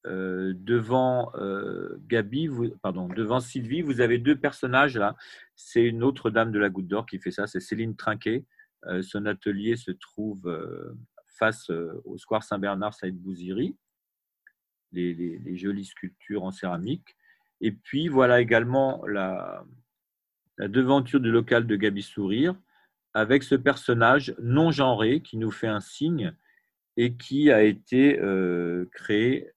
Euh, devant euh, pardon, devant Sylvie, vous avez deux personnages là. C'est une autre dame de la Goutte d'Or qui fait ça, c'est Céline Trinquet. Euh, son atelier se trouve face au square Saint-Bernard, Saïd Bouziri. Les, jolies sculptures en céramique. Et puis voilà également la, la devanture du local de Gabi Sourire avec ce personnage non genré qui nous fait un signe et qui a été créé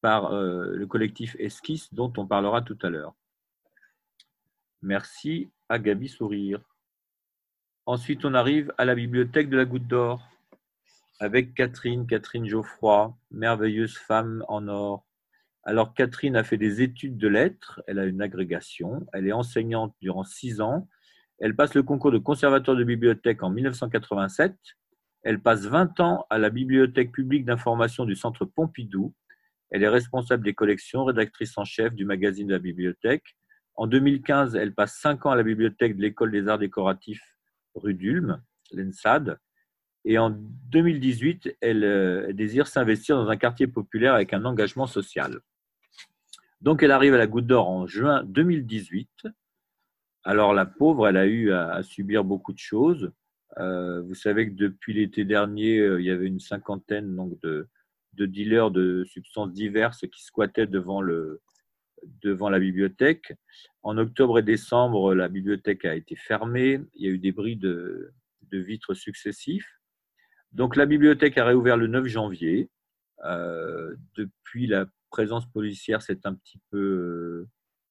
par euh, le collectif Esquisse dont on parlera tout à l'heure. Merci à Gabi Sourire. Ensuite, on arrive à la bibliothèque de la Goutte d'Or. avec Catherine, Catherine Geoffroy, merveilleuse femme en or. Alors Catherine a fait des études de lettres, elle a une agrégation, elle est enseignante durant six ans, elle passe le concours de conservateur de bibliothèque en 1987, elle passe 20 ans à la bibliothèque publique d'information du Centre Pompidou, elle est responsable des collections, rédactrice en chef du magazine de la bibliothèque. En 2015, elle passe cinq ans à la bibliothèque de l'École des arts décoratifs rue d'Ulm, l'ENSAD, et en 2018, euh, elle, désire s'investir dans un quartier populaire avec un engagement social. Donc elle arrive à la Goutte d'Or en juin 2018. Alors la pauvre, elle a eu à, subir beaucoup de choses. Euh, vous savez que depuis l'été dernier, euh, il y avait une cinquantaine donc, de, dealers de substances diverses qui squattaient devant, la bibliothèque. En octobre et décembre, la bibliothèque a été fermée. Il y a eu des bris de, de vitres successifs. Donc la bibliothèque a réouvert le 9 janvier. Euh, depuis, la présence policière s'est un petit peu euh,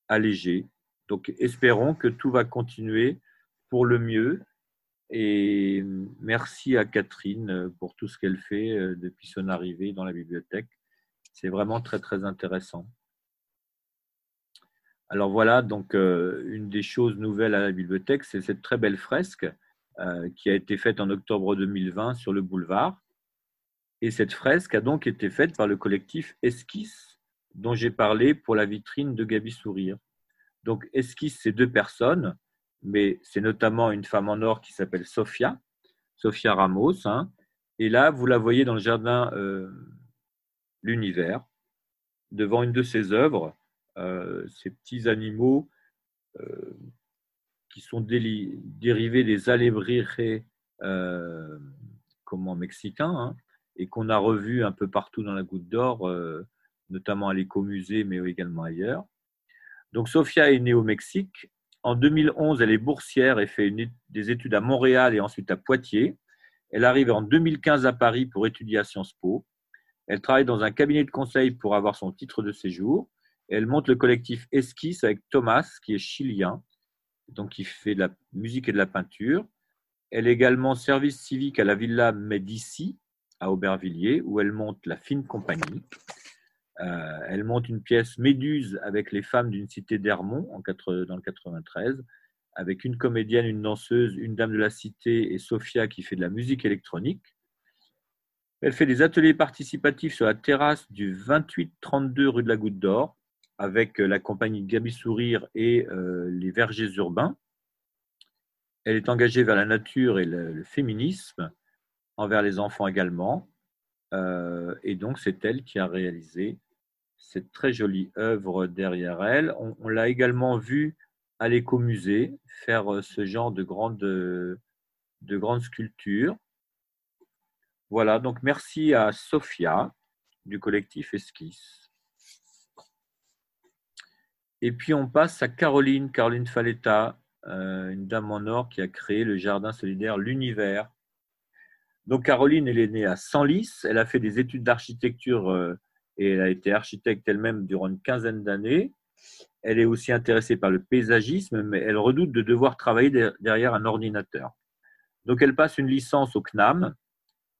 allégée. Donc espérons que tout va continuer pour le mieux. Et merci à Catherine pour tout ce qu'elle fait euh, depuis son arrivée dans la bibliothèque. C'est vraiment très très intéressant. Alors voilà, donc une des choses nouvelles à la bibliothèque, c'est cette très belle fresque euh, qui a été faite en octobre 2020 sur le boulevard. Et cette fresque a donc été faite par le collectif Esquisse, dont j'ai parlé pour la vitrine de Gabi Sourire. Donc Esquisse, c'est deux personnes, mais c'est notamment une femme en or qui s'appelle Sophia, Sophia Ramos. Hein. Et là, vous la voyez dans le jardin euh, L'Univers, devant une de ses œuvres, euh, ces petits animaux qui sont dérivés des alebrijes euh, comment, mexicains hein, et qu'on a revus un peu partout dans la Goutte d'Or, euh, notamment à l'écomusée, mais également ailleurs. Donc, Sofia est née au Mexique. En 2011, elle est boursière et fait des études à Montréal et ensuite à Poitiers. Elle arrive en 2015 à Paris pour étudier à Sciences Po. Elle travaille dans un cabinet de conseil pour avoir son titre de séjour. Elle monte le collectif Esquisse avec Thomas, qui est chilien, donc qui fait de la musique et de la peinture. Elle est également service civique à la Villa Médici à Aubervilliers, où elle monte la fine compagnie. Euh, elle monte une pièce Méduse avec les femmes d'une cité d'Hermont dans le 93, avec une comédienne, une danseuse, une dame de la cité et Sophia qui fait de la musique électronique. Elle fait des ateliers participatifs sur la terrasse du 28-32 rue de la Goutte d'Or, avec euh, la compagnie Gabi Sourire et euh, les vergers urbains. Elle est engagée vers la nature et le, féminisme, envers les enfants également. Euh, et donc, c'est elle qui a réalisé cette très jolie œuvre derrière elle. On, l'a également vue à l'écomusée faire ce genre de grandes de grandes sculptures. Voilà, donc merci à Sophia du collectif Esquisse. Et puis on passe à Caroline, Caroline Faletta, euh, une dame en or qui a créé le jardin solidaire L'Univers. Donc Caroline, est née à Senlis, elle a fait des études d'architecture euh, et elle a été architecte elle-même durant une quinzaine d'années. Elle est aussi intéressée par le paysagisme, mais elle redoute de devoir travailler derrière un ordinateur. Donc elle passe une licence au CNAM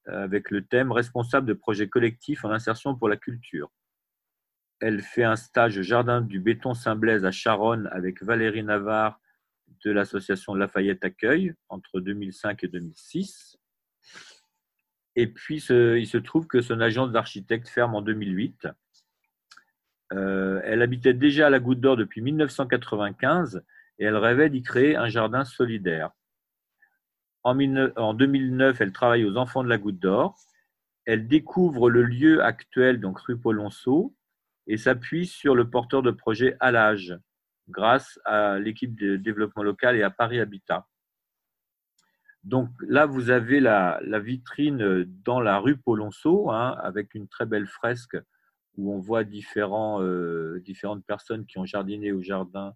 euh, avec le thème responsable de projets collectifs en insertion pour la culture. Elle fait un stage jardin du béton Saint-Blaise à Charonne avec Valérie Navarre de l'association Lafayette Accueil entre 2005 et 2006. Et puis, il se trouve que son agence d'architecte ferme en 2008. Euh, elle habitait déjà à la Goutte d'Or depuis 1995 et elle rêvait d'y créer un jardin solidaire. En, en 2009, elle travaille aux Enfants de la Goutte d'Or. Elle découvre le lieu actuel, donc rue Polonceau, et s'appuie sur le porteur de projet à l'âge grâce à l'équipe de développement local et à Paris Habitat. Donc là, vous avez la, vitrine dans la rue Polonceau, hein, avec une très belle fresque où on voit euh, différentes personnes qui ont jardiné au jardin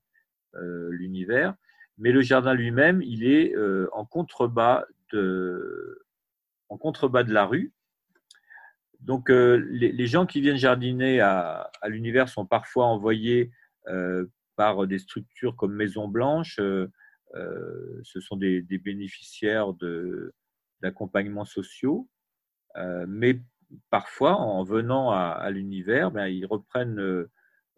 euh, l'univers. Mais le jardin lui-même, il est euh, en, contrebas de, en contrebas de la rue. Donc, euh, les, gens qui viennent jardiner à, l'univers sont parfois envoyés euh, par des structures comme Maison Blanche. Euh, ce sont des, bénéficiaires d'accompagnements sociaux. mais parfois, en venant à, l'univers, ben, ils reprennent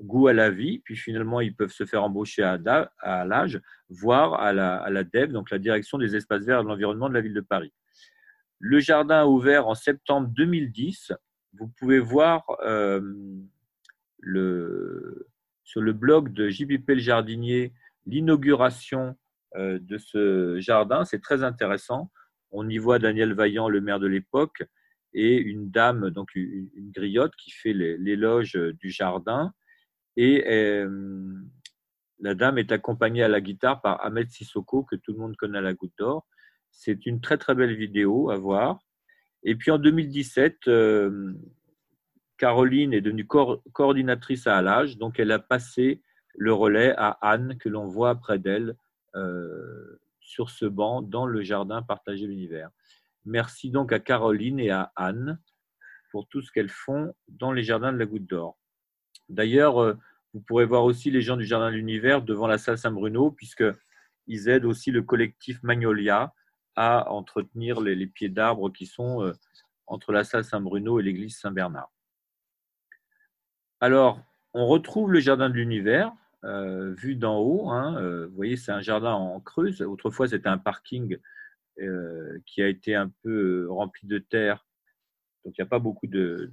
goût à la vie, puis finalement, ils peuvent se faire embaucher à, à l'âge, voire à la, DEV, donc la direction des espaces verts et de l'environnement de la ville de Paris. Le jardin a ouvert en septembre 2010. Vous pouvez voir euh, le, sur le blog de JPP le jardinier l'inauguration euh, de ce jardin. C'est très intéressant. On y voit Daniel Vaillant, le maire de l'époque, et une dame, donc une, griotte, qui fait l'éloge du jardin. Et euh, la dame est accompagnée à la guitare par Ahmed Sissoko, que tout le monde connaît à la Goutte d'Or. C'est une très très belle vidéo à voir. Et puis en 2017, euh, Caroline est devenue coordinatrice à Alage, donc elle a passé le relais à Anne, que l'on voit près d'elle euh, sur ce banc dans le jardin partagé l'univers. Merci donc à Caroline et à Anne pour tout ce qu'elles font dans les jardins de la Goutte d'Or. D'ailleurs, euh, vous pourrez voir aussi les gens du Jardin de l'Univers devant la salle Saint-Bruno, puisqu'ils aident aussi le collectif Magnolia à entretenir les, pieds d'arbres qui sont euh, entre la salle Saint-Bruno et l'église Saint-Bernard. Alors, on retrouve le Jardin de l'Univers, euh, vu d'en haut. Hein, vous voyez, c'est un jardin en creuse. Autrefois, c'était un parking qui a été un peu rempli de terre donc, il n'y a pas beaucoup de,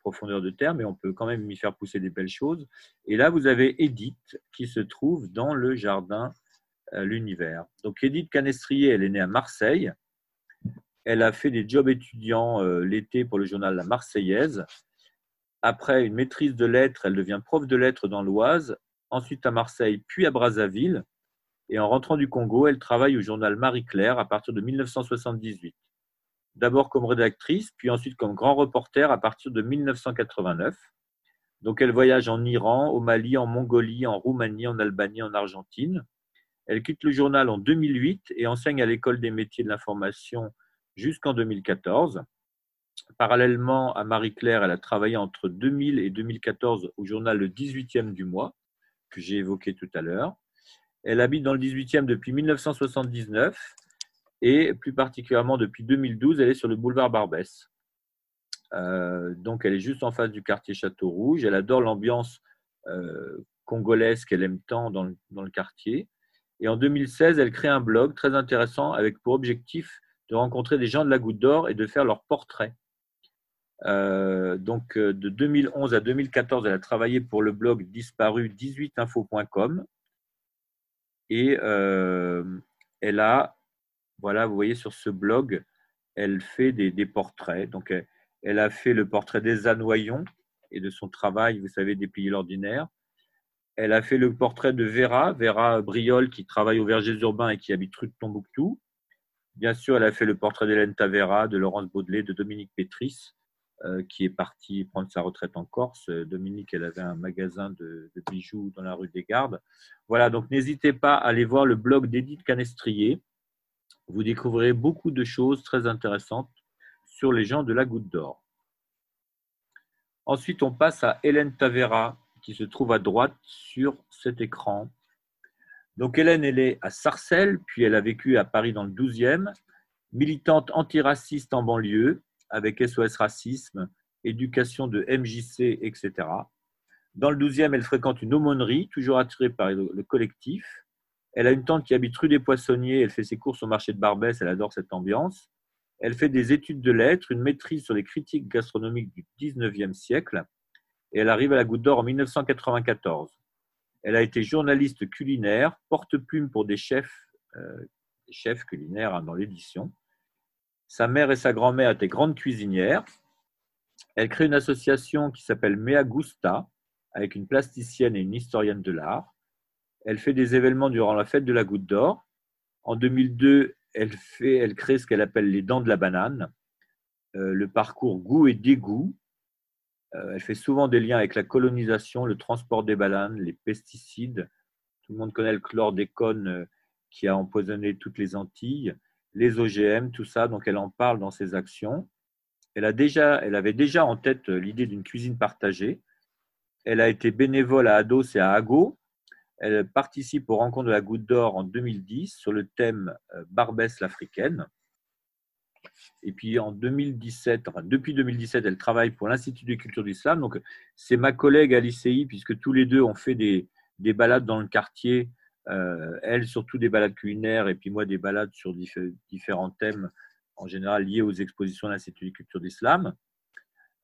profondeur de terre, mais on peut quand même y faire pousser des belles choses. Et là, vous avez Edith qui se trouve dans le jardin euh, L'Univers. Donc, Edith Canestrier, elle est née à Marseille. Elle a fait des jobs étudiants euh, l'été pour le journal La Marseillaise. Après une maîtrise de lettres, elle devient prof de lettres dans l'Oise, ensuite à Marseille, puis à Brazzaville. Et en rentrant du Congo, elle travaille au journal Marie-Claire à partir de 1978 d'abord comme rédactrice, puis ensuite comme grand reporter à partir de 1989. Donc elle voyage en Iran, au Mali, en Mongolie, en Roumanie, en Albanie, en Argentine. Elle quitte le journal en 2008 et enseigne à l'école des métiers de l'information jusqu'en 2014. Parallèlement à Marie-Claire, elle a travaillé entre 2000 et 2014 au journal Le 18e du mois, que j'ai évoqué tout à l'heure. Elle habite dans le 18e depuis 1979 et plus particulièrement depuis 2012, elle est sur le boulevard Barbès. Euh, donc, elle est juste en face du quartier Château Rouge. Elle adore l'ambiance euh, congolaise qu'elle aime tant dans le, quartier. Et en 2016, elle crée un blog très intéressant avec pour objectif de rencontrer des gens de la Goutte d'Or et de faire leurs portraits. Euh, donc, de 2011 à 2014, elle a travaillé pour le blog disparu 18info.com et elle a voilà, vous voyez sur ce blog, elle fait des, portraits. Donc, elle, a fait le portrait d'Elsa Noyon et de son travail, vous savez, déplier l'ordinaire. Elle a fait le portrait de Vera, Vera Briol, qui travaille au Vergers urbains et qui habite rue de Tombouctou. Bien sûr, elle a fait le portrait d'Hélène Tavera, de Laurence Baudelet, de Dominique Pétris, euh, qui est parti prendre sa retraite en Corse. Dominique, elle avait un magasin de, de bijoux dans la rue des Gardes. Voilà, donc n'hésitez pas à aller voir le blog d'Edith Canestrier vous découvrirez beaucoup de choses très intéressantes sur les gens de la Goutte d'Or. Ensuite, on passe à Hélène Tavera, qui se trouve à droite sur cet écran. Donc, Hélène, elle est à Sarcelles, puis elle a vécu à Paris dans le 12e, militante antiraciste en banlieue, avec SOS Racisme, éducation de MJC, etc. Dans le 12e, elle fréquente une aumônerie, toujours attirée par le collectif. Elle a une tante qui habite rue des Poissonniers. Elle fait ses courses au marché de Barbès. Elle adore cette ambiance. Elle fait des études de lettres, une maîtrise sur les critiques gastronomiques du 19e siècle. Et elle arrive à la Goutte d'Or en 1994. Elle a été journaliste culinaire, porte-plume pour des chefs, euh, chefs culinaires hein, dans l'édition. Sa mère et sa grand-mère étaient grandes cuisinières. Elle crée une association qui s'appelle Mea Gusta, avec une plasticienne et une historienne de l'art. Elle fait des événements durant la fête de la Goutte d'Or. En 2002, elle, fait, elle crée ce qu'elle appelle les dents de la banane, euh, le parcours goût et dégoût. Euh, elle fait souvent des liens avec la colonisation, le transport des bananes, les pesticides. Tout le monde connaît le chlordécone euh, qui a empoisonné toutes les Antilles, les OGM, tout ça. Donc elle en parle dans ses actions. Elle, a déjà, elle avait déjà en tête l'idée d'une cuisine partagée. Elle a été bénévole à Ados et à Ago, elle participe aux rencontres de la Goutte d'Or en 2010 sur le thème euh, Barbès l'Africaine. Et puis en 2017, depuis 2017, elle travaille pour l'Institut des cultures d'islam. Donc c'est ma collègue à l'ICI, puisque tous les deux ont fait des, des balades dans le quartier. Euh, elle, surtout des balades culinaires, et puis moi, des balades sur différents thèmes, en général liés aux expositions de l'Institut des cultures d'islam.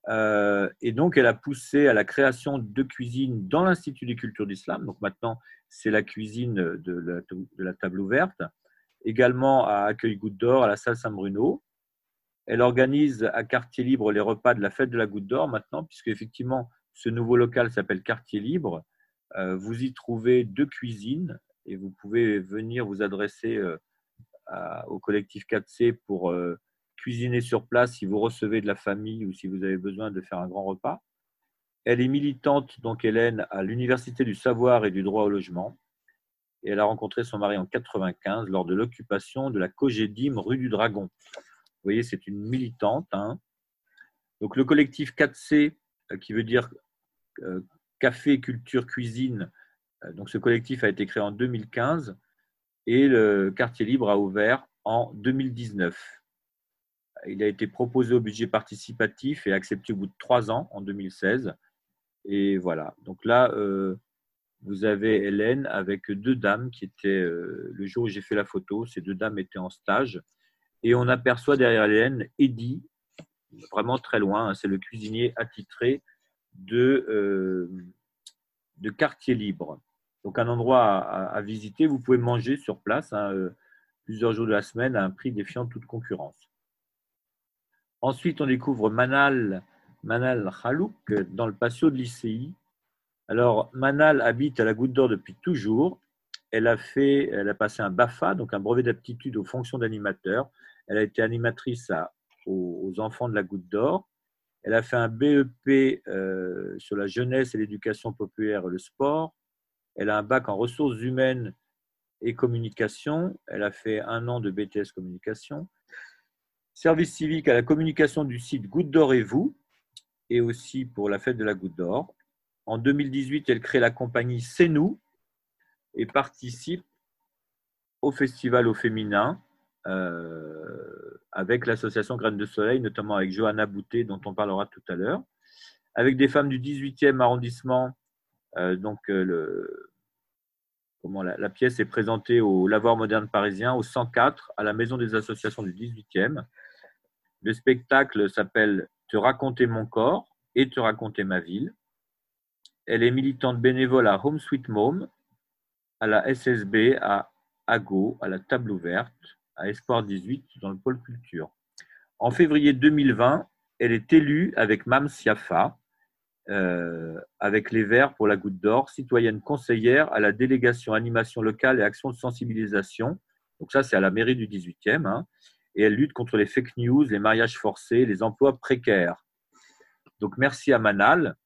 Euh, et donc, elle a poussé à la création de cuisines dans l'Institut des cultures d'islam. Donc maintenant, c'est la cuisine de la, table ouverte. Également à Accueil Goutte d'Or, à la salle Saint-Bruno. Elle organise à Quartier Libre les repas de la fête de la Goutte d'Or maintenant, puisque effectivement, ce nouveau local s'appelle Quartier Libre. Euh, vous y trouvez deux cuisines et vous pouvez venir vous adresser euh, au collectif 4C pour cuisiner sur place si vous recevez de la famille ou si vous avez besoin de faire un grand repas. Elle est militante, donc Hélène, à l'Université du savoir et du droit au logement. Et elle a rencontré son mari en 95 lors de l'occupation de la Cogédim rue du Dragon. Vous voyez, c'est une militante. Hein. Donc le collectif 4C, euh, qui veut dire euh, Café, Culture, Cuisine, euh, donc ce collectif a été créé en 2015 et le quartier libre a ouvert en 2019 il a été proposé au budget participatif et accepté au bout de trois ans, en 2016. Et voilà. Donc là, euh, vous avez Hélène avec deux dames qui étaient, euh, le jour où j'ai fait la photo, ces deux dames étaient en stage. Et on aperçoit derrière Hélène Eddy, vraiment très loin, hein, c'est le cuisinier attitré de, euh, de Quartier Libre. Donc un endroit à, visiter, vous pouvez manger sur place hein, plusieurs jours de la semaine à un prix défiant toute concurrence. Ensuite, on découvre Manal, Manal Khalouk dans le patio de l'ICI. Alors, Manal habite à la Goutte d'Or depuis toujours. Elle a, fait, elle a passé un BAFA, donc un brevet d'aptitude aux fonctions d'animateur. Elle a été animatrice aux, enfants de la Goutte d'Or. Elle a fait un BEP euh, sur la jeunesse et l'éducation populaire et le sport. Elle a un bac en ressources humaines et communication. Elle a fait un an de BTS communication service civique à la communication du site Goutte d'Or et vous, et aussi pour la fête de la Goutte d'Or. En 2018, elle crée la compagnie C'est nous et participe au festival au féminin euh, avec l'association Graines de Soleil, notamment avec Johanna Boutet, dont on parlera tout à l'heure, avec des femmes du 18e arrondissement. Euh, donc, euh, comment la, pièce est présentée au Lavoir moderne parisien, au 104, à la Maison des associations du 18e. Le spectacle s'appelle Te raconter mon corps et Te raconter ma ville. Elle est militante bénévole à Home Sweet Mom, à la SSB, à Ago, à la Table Ouverte, à Espoir 18 dans le pôle culture. En février 2020, elle est élue avec Mam Siafa, euh, avec les Verts pour la Goutte d'Or, citoyenne conseillère à la délégation animation locale et action de sensibilisation. Donc ça, c'est à la mairie du 18e. Hein et elle lutte contre les fake news, les mariages forcés, les emplois précaires. Donc merci à Manal.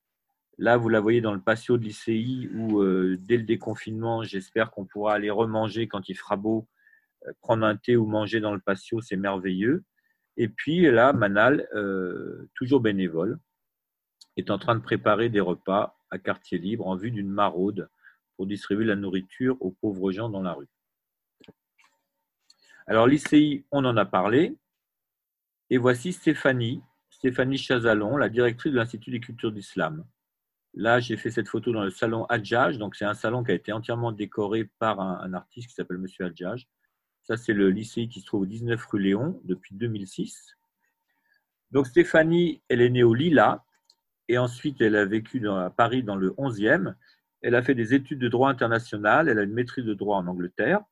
Là, vous la voyez dans le patio de l'ICI où, euh, dès le déconfinement, j'espère qu'on pourra aller remanger quand il fera beau, euh, prendre un thé ou manger dans le patio, c'est merveilleux. Et puis là, Manal, toujours bénévole, est en train de préparer des repas à quartier libre en vue d'une maraude pour distribuer la nourriture aux pauvres gens dans la rue. Alors, l'ICI, on en a parlé. Et voici Stéphanie, Stéphanie Chazalon, la directrice de l'Institut des cultures d'islam. Là, j'ai fait cette photo dans le salon Adjaj. Donc, c'est un salon qui a été entièrement décoré par un, artiste qui s'appelle Monsieur Adjaj. Ça, c'est le lycée qui se trouve au 19 rue Léon depuis 2006. Donc, Stéphanie, elle est née au Lila et ensuite, elle a vécu à Paris dans le 11e. Elle a fait des études de droit international. Elle a une maîtrise de droit en Angleterre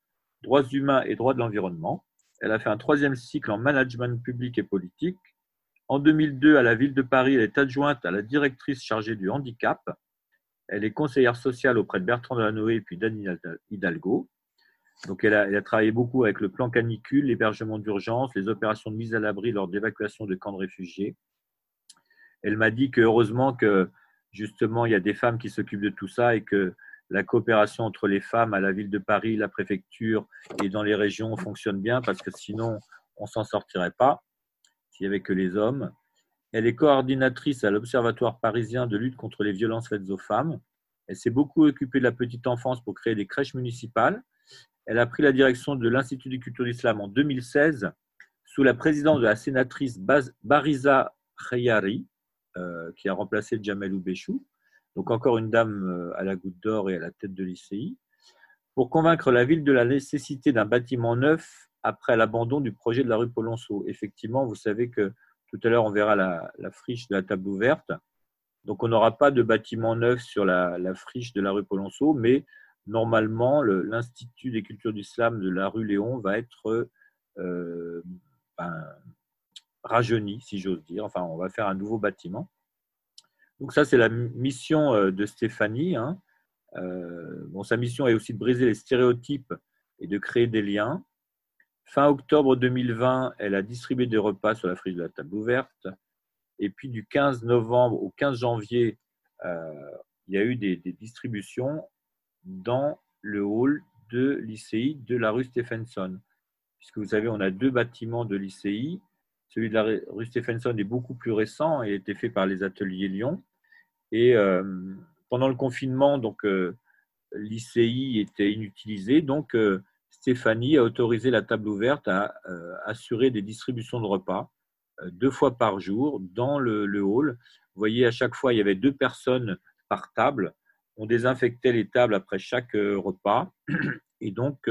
droits humains et droits de l'environnement. Elle a fait un troisième cycle en management public et politique. En 2002, à la ville de Paris, elle est adjointe à la directrice chargée du handicap. Elle est conseillère sociale auprès de Bertrand Delanoë et puis d'Anne Hidalgo. Donc, elle a, elle a, travaillé beaucoup avec le plan canicule, l'hébergement d'urgence, les opérations de mise à l'abri lors d'évacuation de camps de réfugiés. Elle m'a dit que heureusement que justement il y a des femmes qui s'occupent de tout ça et que la coopération entre les femmes à la ville de Paris, la préfecture et dans les régions fonctionne bien parce que sinon on s'en sortirait pas s'il n'y avait que les hommes. Elle est coordinatrice à l'Observatoire parisien de lutte contre les violences faites aux femmes. Elle s'est beaucoup occupée de la petite enfance pour créer des crèches municipales. Elle a pris la direction de l'Institut de culture d'islam en 2016 sous la présidence de la sénatrice Bariza Khayari, qui a remplacé Jamel Oubéchou, donc encore une dame à la goutte d'or et à la tête de l'ICI, pour convaincre la ville de la nécessité d'un bâtiment neuf après l'abandon du projet de la rue Polonceau. Effectivement, vous savez que tout à l'heure, on verra la, friche de la table ouverte. Donc, on n'aura pas de bâtiment neuf sur la, friche de la rue Polonceau, mais normalement, l'Institut des cultures d'islam de la rue Léon va être euh, ben, rajeuni, si j'ose dire. Enfin, on va faire un nouveau bâtiment. Donc, ça, c'est la mission euh, de Stéphanie. Hein. Euh, bon, sa mission est aussi de briser les stéréotypes et de créer des liens. Fin octobre 2020, elle a distribué des repas sur la friche de la table ouverte. Et puis du 15 novembre au 15 janvier, euh, il y a eu des, distributions dans le hall de l'ICI de la rue Stephenson. Puisque vous savez, on a deux bâtiments de l'ICI. Celui de la rue Stephenson est beaucoup plus récent et a été fait par les ateliers Lyon. Et euh, pendant le confinement, donc euh, l'ICI était inutilisé. Donc, Stéphanie a autorisé la table ouverte à euh, assurer des distributions de repas euh, deux fois par jour dans le, hall. Vous voyez, à chaque fois, il y avait deux personnes par table. On désinfectait les tables après chaque euh, repas. Et donc,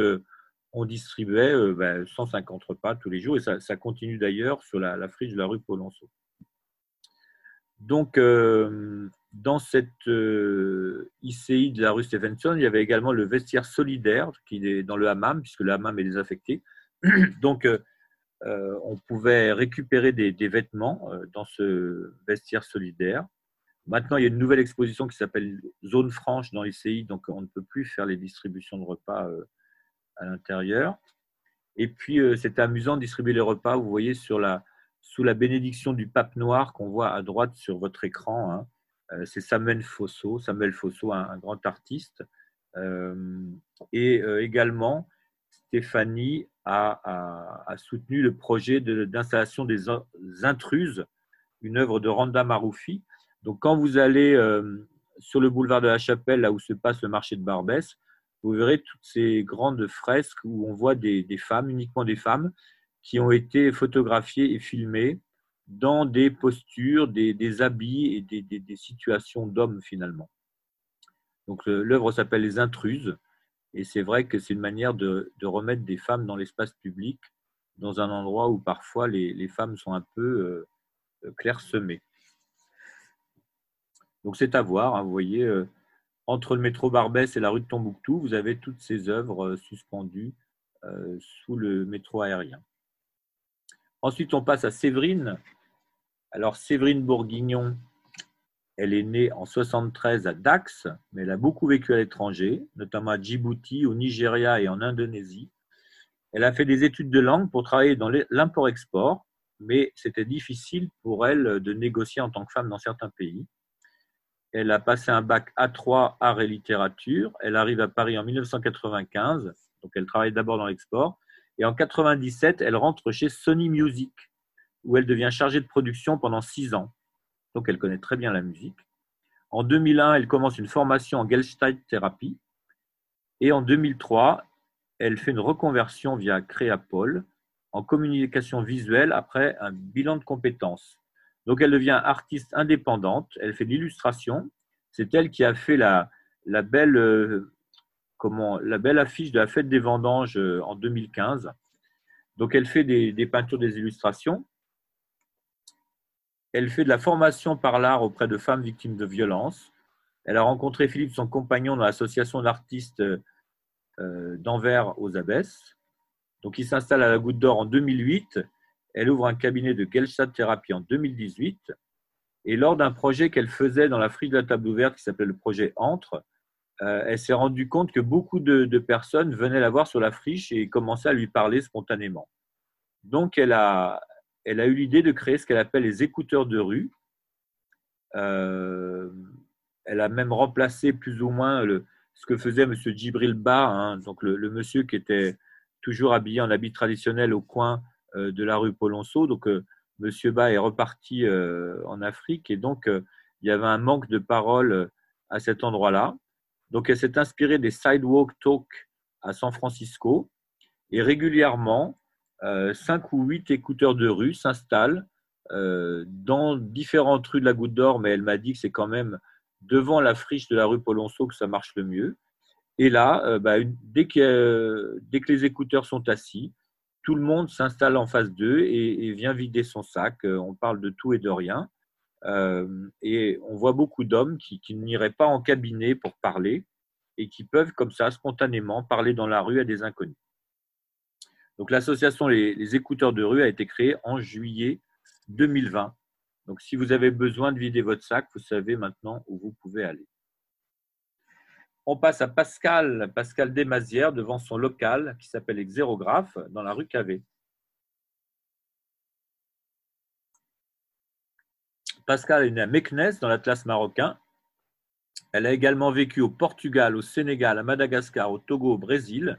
on distribuait 150 ben, repas tous les jours. Et ça, continue d'ailleurs sur la, la, friche de la rue Polonceau. Donc, dans cette euh, ICI de la rue Stevenson, il y avait également le vestiaire solidaire qui est dans le hammam, puisque le hammam est désaffecté. Donc, euh, euh, on pouvait récupérer des, vêtements dans ce vestiaire solidaire. Maintenant, il y a une nouvelle exposition qui s'appelle Zone franche dans l'ICI, donc on ne peut plus faire les distributions de repas à l'intérieur. Et puis, c'est amusant de distribuer les repas, vous voyez, sous la bénédiction du pape noir qu'on voit à droite sur votre écran. Hein. Euh, c'est Samuel Fosso, Samuel Fosso, un, grand artiste. Euh, et euh, également, Stéphanie a, soutenu le projet d'installation des intruses, une œuvre de Randa Maroufi. Donc, quand vous allez sur le boulevard de la Chapelle, là où se passe le marché de Barbès, vous verrez toutes ces grandes fresques où on voit des femmes, uniquement des femmes, qui ont été photographiées et filmées dans des postures, des, habits et des, situations d'hommes finalement. Donc l'œuvre s'appelle Les Intruses et c'est vrai que c'est une manière de, remettre des femmes dans l'espace public, dans un endroit où parfois les, femmes sont un peu euh, clairsemées. Donc c'est à voir, hein, vous voyez, euh, entre le métro Barbès et la rue de Tombouctou, vous avez toutes ces œuvres euh, suspendues sous le métro aérien. Ensuite, on passe à Séverine, alors, Séverine Bourguignon, elle est née en 73 à Dax, mais elle a beaucoup vécu à l'étranger, notamment à Djibouti, au Nigeria et en Indonésie. Elle a fait des études de langue pour travailler dans l'import-export, mais c'était difficile pour elle de négocier en tant que femme dans certains pays. Elle a passé un bac A3 art et littérature. Elle arrive à Paris en 1995, donc elle travaille d'abord dans l'export. Et en 97, elle rentre chez Sony Music, où elle devient chargée de production pendant six ans. Donc elle connaît très bien la musique. En 2001, elle commence une formation en Gestalt thérapie. Et en 2003, elle fait une reconversion via Créapol en communication visuelle après un bilan de compétences. Donc elle devient artiste indépendante, elle fait de l'illustration. C'est elle qui a fait la, euh, belle affiche de la fête des vendanges euh, en 2015. Donc elle fait des, des peintures, des illustrations. Elle fait de la formation par l'art auprès de femmes victimes de violences. Elle a rencontré Philippe, son compagnon, dans l'association d'artistes euh, d'Anvers aux Abbesses. Donc, il s'installe à la Goutte d'Or en 2008. Elle ouvre un cabinet de Gestalt thérapie en 2018. Et lors d'un projet qu'elle faisait dans la friche de la table ouverte qui s'appelait le projet Entre, euh, elle s'est rendue compte que beaucoup de, personnes venaient la voir sur la friche et commençaient à lui parler spontanément. Donc, elle a, elle a eu l'idée de créer ce qu'elle appelle les écouteurs de rue. Euh, elle a même remplacé plus ou moins ce que faisait M. Djibril Ba, hein, donc le, monsieur qui était toujours habillé en habit traditionnel au coin de la rue Polonceau. Donc, euh, M. Ba est reparti en Afrique et donc il y avait un manque de parole à cet endroit-là. Donc, elle s'est inspirée des sidewalk talk à San Francisco et régulièrement, cinq ou huit écouteurs de rue s'installent dans différentes rues de la Goutte d'Or, mais elle m'a dit que c'est quand même devant la friche de la rue Polonceau que ça marche le mieux. Et là, bah, dès, que, dès que les écouteurs sont assis, tout le monde s'installe en face d'eux et, vient vider son sac. On parle de tout et de rien. et on voit beaucoup d'hommes qui, qui n'iraient pas en cabinet pour parler, et qui peuvent comme ça spontanément parler dans la rue à des inconnus. Donc l'association les, écouteurs de rue a été créée en juillet 2020. Donc si vous avez besoin de vider votre sac, vous savez maintenant où vous pouvez aller. On passe à Pascal, Pascal Desmazières devant son local qui s'appelle Xérographe dans la rue Cavé. Pascal est né à Meknès dans l'Atlas marocain elle a également vécu au Portugal, au Sénégal, à Madagascar, au Togo, au Brésil.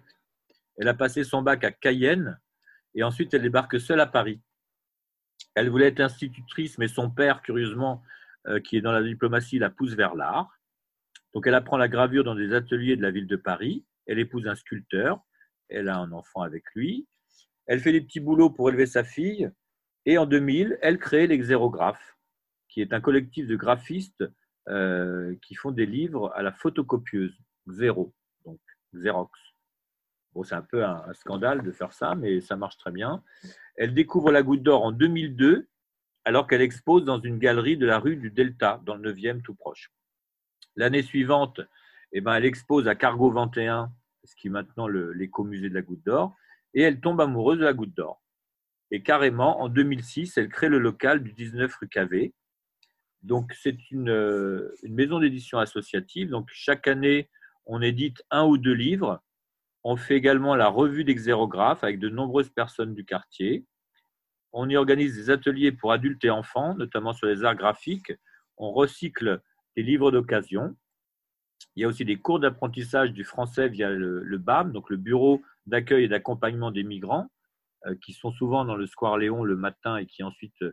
Elle a passé son bac à Cayenne et ensuite elle débarque seule à Paris. Elle voulait être institutrice, mais son père, curieusement, euh, qui est dans la diplomatie, la pousse vers l'art. Donc elle apprend la gravure dans des ateliers de la ville de Paris. Elle épouse un sculpteur. Elle a un enfant avec lui. Elle fait des petits boulots pour élever sa fille. Et en 2000, elle crée l'Exérographe, qui est un collectif de graphistes euh, qui font des livres à la photocopieuse, zéro, donc Xerox. Bon, c'est un peu un, scandale de faire ça, mais ça marche très bien. Elle découvre la Goutte d'Or en 2002, alors qu'elle expose dans une galerie de la rue du Delta, dans le 9e tout proche. L'année suivante, eh ben, elle expose à Cargo 21, ce qui est maintenant l'écomusée de la Goutte d'Or, et elle tombe amoureuse de la Goutte d'Or. Et carrément, en 2006, elle crée le local du 19 rue Cavé, donc, c'est euh, une, maison d'édition associative. Donc, chaque année, on édite un ou deux livres. On fait également la revue d'exérographe avec de nombreuses personnes du quartier. On y organise des ateliers pour adultes et enfants, notamment sur les arts graphiques. On recycle des livres d'occasion. Il y a aussi des cours d'apprentissage du français via le, BAM, donc le Bureau d'accueil et d'accompagnement des migrants, euh, qui sont souvent dans le Square Léon le matin et qui ensuite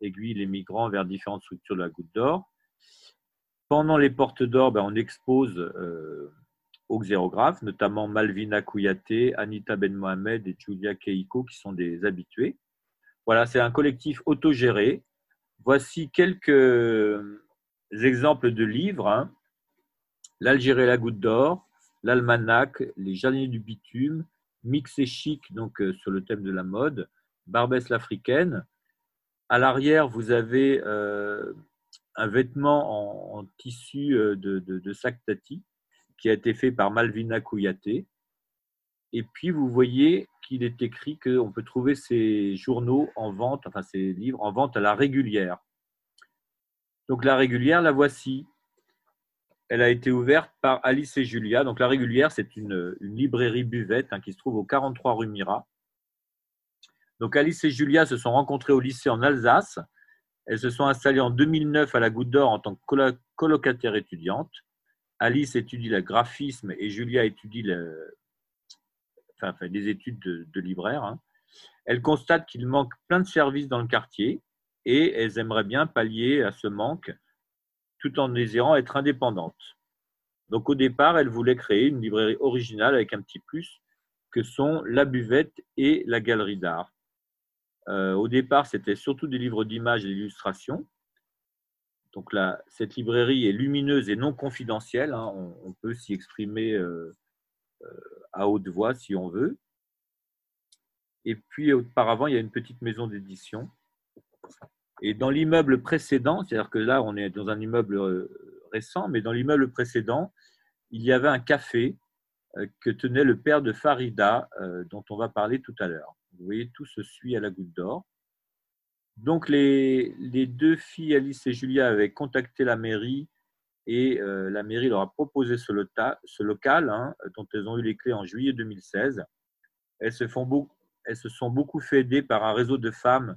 aiguille les migrants vers différentes structures de la Goutte d'Or. Pendant les portes d'or, ben, on expose euh, aux xérographes, notamment Malvina Kouyaté, Anita Ben Mohamed et Julia Keiko, qui sont des habitués. Voilà, c'est un collectif autogéré. Voici quelques exemples de livres. Hein. L'Algérie et la Goutte d'Or, l'Almanach, Les Jardiniers du Bitume, Mix et Chic, donc euh, sur le thème de la mode, Barbès l'Africaine, à l'arrière, vous avez euh, un vêtement en, tissu euh, de, sac tati qui a été fait par Malvina Kouyaté. Et puis, vous voyez qu'il est écrit qu'on peut trouver ces journaux en vente, enfin ces livres en vente à la régulière. Donc, la régulière, la voici. Elle a été ouverte par Alice et Julia. Donc, la régulière, c'est une, librairie buvette hein, qui se trouve au 43 rue Mira. Donc Alice et Julia se sont rencontrées au lycée en Alsace. Elles se sont installées en 2009 à la Goutte d'Or en tant que colocataire étudiante. Alice étudie le graphisme et Julia étudie le, enfin, des études de, libraire. Hein. Elles constatent qu'il manque plein de services dans le quartier et elles aimeraient bien pallier à ce manque tout en désirant être indépendantes. Donc au départ, elles voulaient créer une librairie originale avec un petit plus que sont la buvette et la galerie d'art. Euh, au départ, c'était surtout des livres d'images et d'illustrations. Donc là, cette librairie est lumineuse et non confidentielle. Hein. On, peut s'y exprimer euh, euh, à haute voix si on veut. Et puis auparavant, il y a une petite maison d'édition. Et dans l'immeuble précédent, c'est-à-dire que là, on est dans un immeuble récent, mais dans l'immeuble précédent, il y avait un café que tenait le père de Farida, dont on va parler tout à l'heure. Vous voyez, tout se suit à la goutte d'or. Donc, les, deux filles, Alice et Julia, avaient contacté la mairie et euh, la mairie leur a proposé ce, local hein, dont elles ont eu les clés en juillet 2016. Elles se, elles se sont beaucoup fait aider par un réseau de femmes,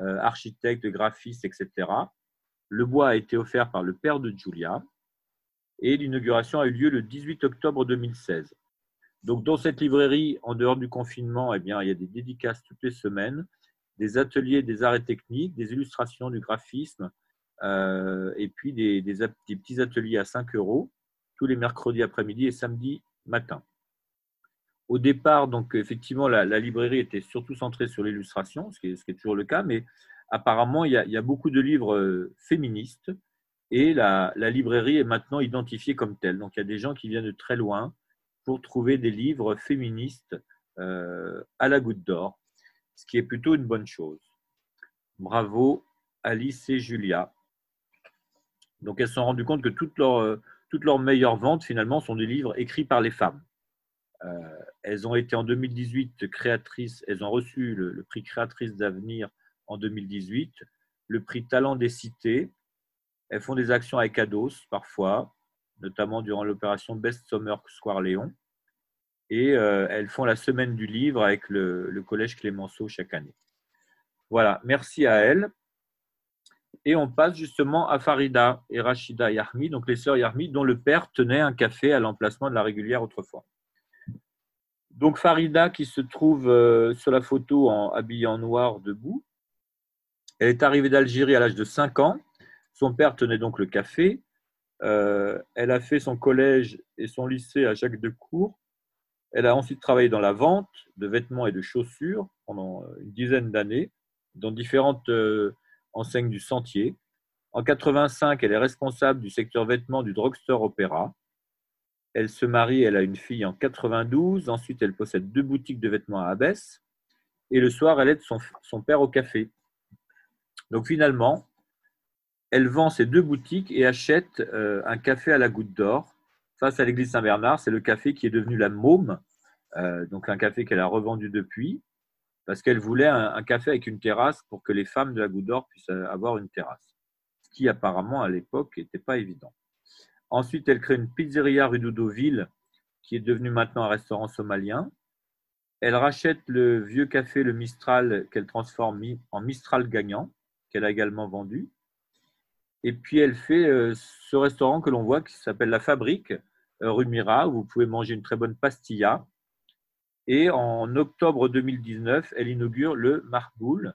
euh, architectes, graphistes, etc. Le bois a été offert par le père de Julia et l'inauguration a eu lieu le 18 octobre 2016. Donc, dans cette librairie, en dehors du confinement, eh bien, il y a des dédicaces toutes les semaines, des ateliers des arts et techniques, des illustrations, du graphisme, euh, et puis des, petits ateliers à 5 euros tous les mercredis après-midi et samedi matin. Au départ, donc effectivement, la, librairie était surtout centrée sur l'illustration, ce, qui est toujours le cas, mais apparemment, il y a, beaucoup de livres euh, féministes et la, librairie est maintenant identifiée comme telle. Donc, il y a des gens qui viennent de très loin pour trouver des livres féministes euh, à la goutte d'or, ce qui est plutôt une bonne chose. Bravo Alice et Julia. Donc, elles se sont rendues compte que toutes leurs, euh, toutes leurs meilleures ventes, finalement, sont des livres écrits par les femmes. Euh, elles ont été en 2018 créatrices, elles ont reçu le, prix Créatrice d'avenir en 2018, le prix Talent des cités. Elles font des actions avec Ados parfois, notamment durant l'opération Best Summer Square Léon. Et euh, elles font la semaine du livre avec le, le Collège Clémenceau chaque année. Voilà, merci à elles. Et on passe justement à Farida et Rachida Yarmi, donc les sœurs Yarmi, dont le père tenait un café à l'emplacement de la régulière autrefois. Donc Farida qui se trouve euh, sur la photo en habillée en noir debout. Elle est arrivée d'Algérie à l'âge de 5 ans. Son père tenait donc le café. Euh, elle a fait son collège et son lycée à Jacques de Cour. Elle a ensuite travaillé dans la vente de vêtements et de chaussures pendant une dizaine d'années dans différentes euh, enseignes du Sentier. En 85, elle est responsable du secteur vêtements du Drugstore Opéra. Elle se marie, elle a une fille en 92. Ensuite, elle possède deux boutiques de vêtements à Abbesse. Et le soir, elle aide son, père au café. Donc finalement, elle vend ses deux boutiques et achète euh, un café à la goutte d'or face à l'église Saint-Bernard. C'est le café qui est devenu la Môme, euh, donc un café qu'elle a revendu depuis, parce qu'elle voulait un, café avec une terrasse pour que les femmes de la goutte d'or puissent avoir une terrasse, ce qui apparemment à l'époque n'était pas évident. Ensuite, elle crée une pizzeria rue d'Oudoville, qui est devenue maintenant un restaurant somalien. Elle rachète le vieux café Le Mistral qu'elle transforme en Mistral gagnant, qu'elle a également vendu. Et puis elle fait euh, ce restaurant que l'on voit qui s'appelle La Fabrique, euh, rue Mira, où vous pouvez manger une très bonne pastilla. Et en octobre 2019, elle inaugure le Marboul,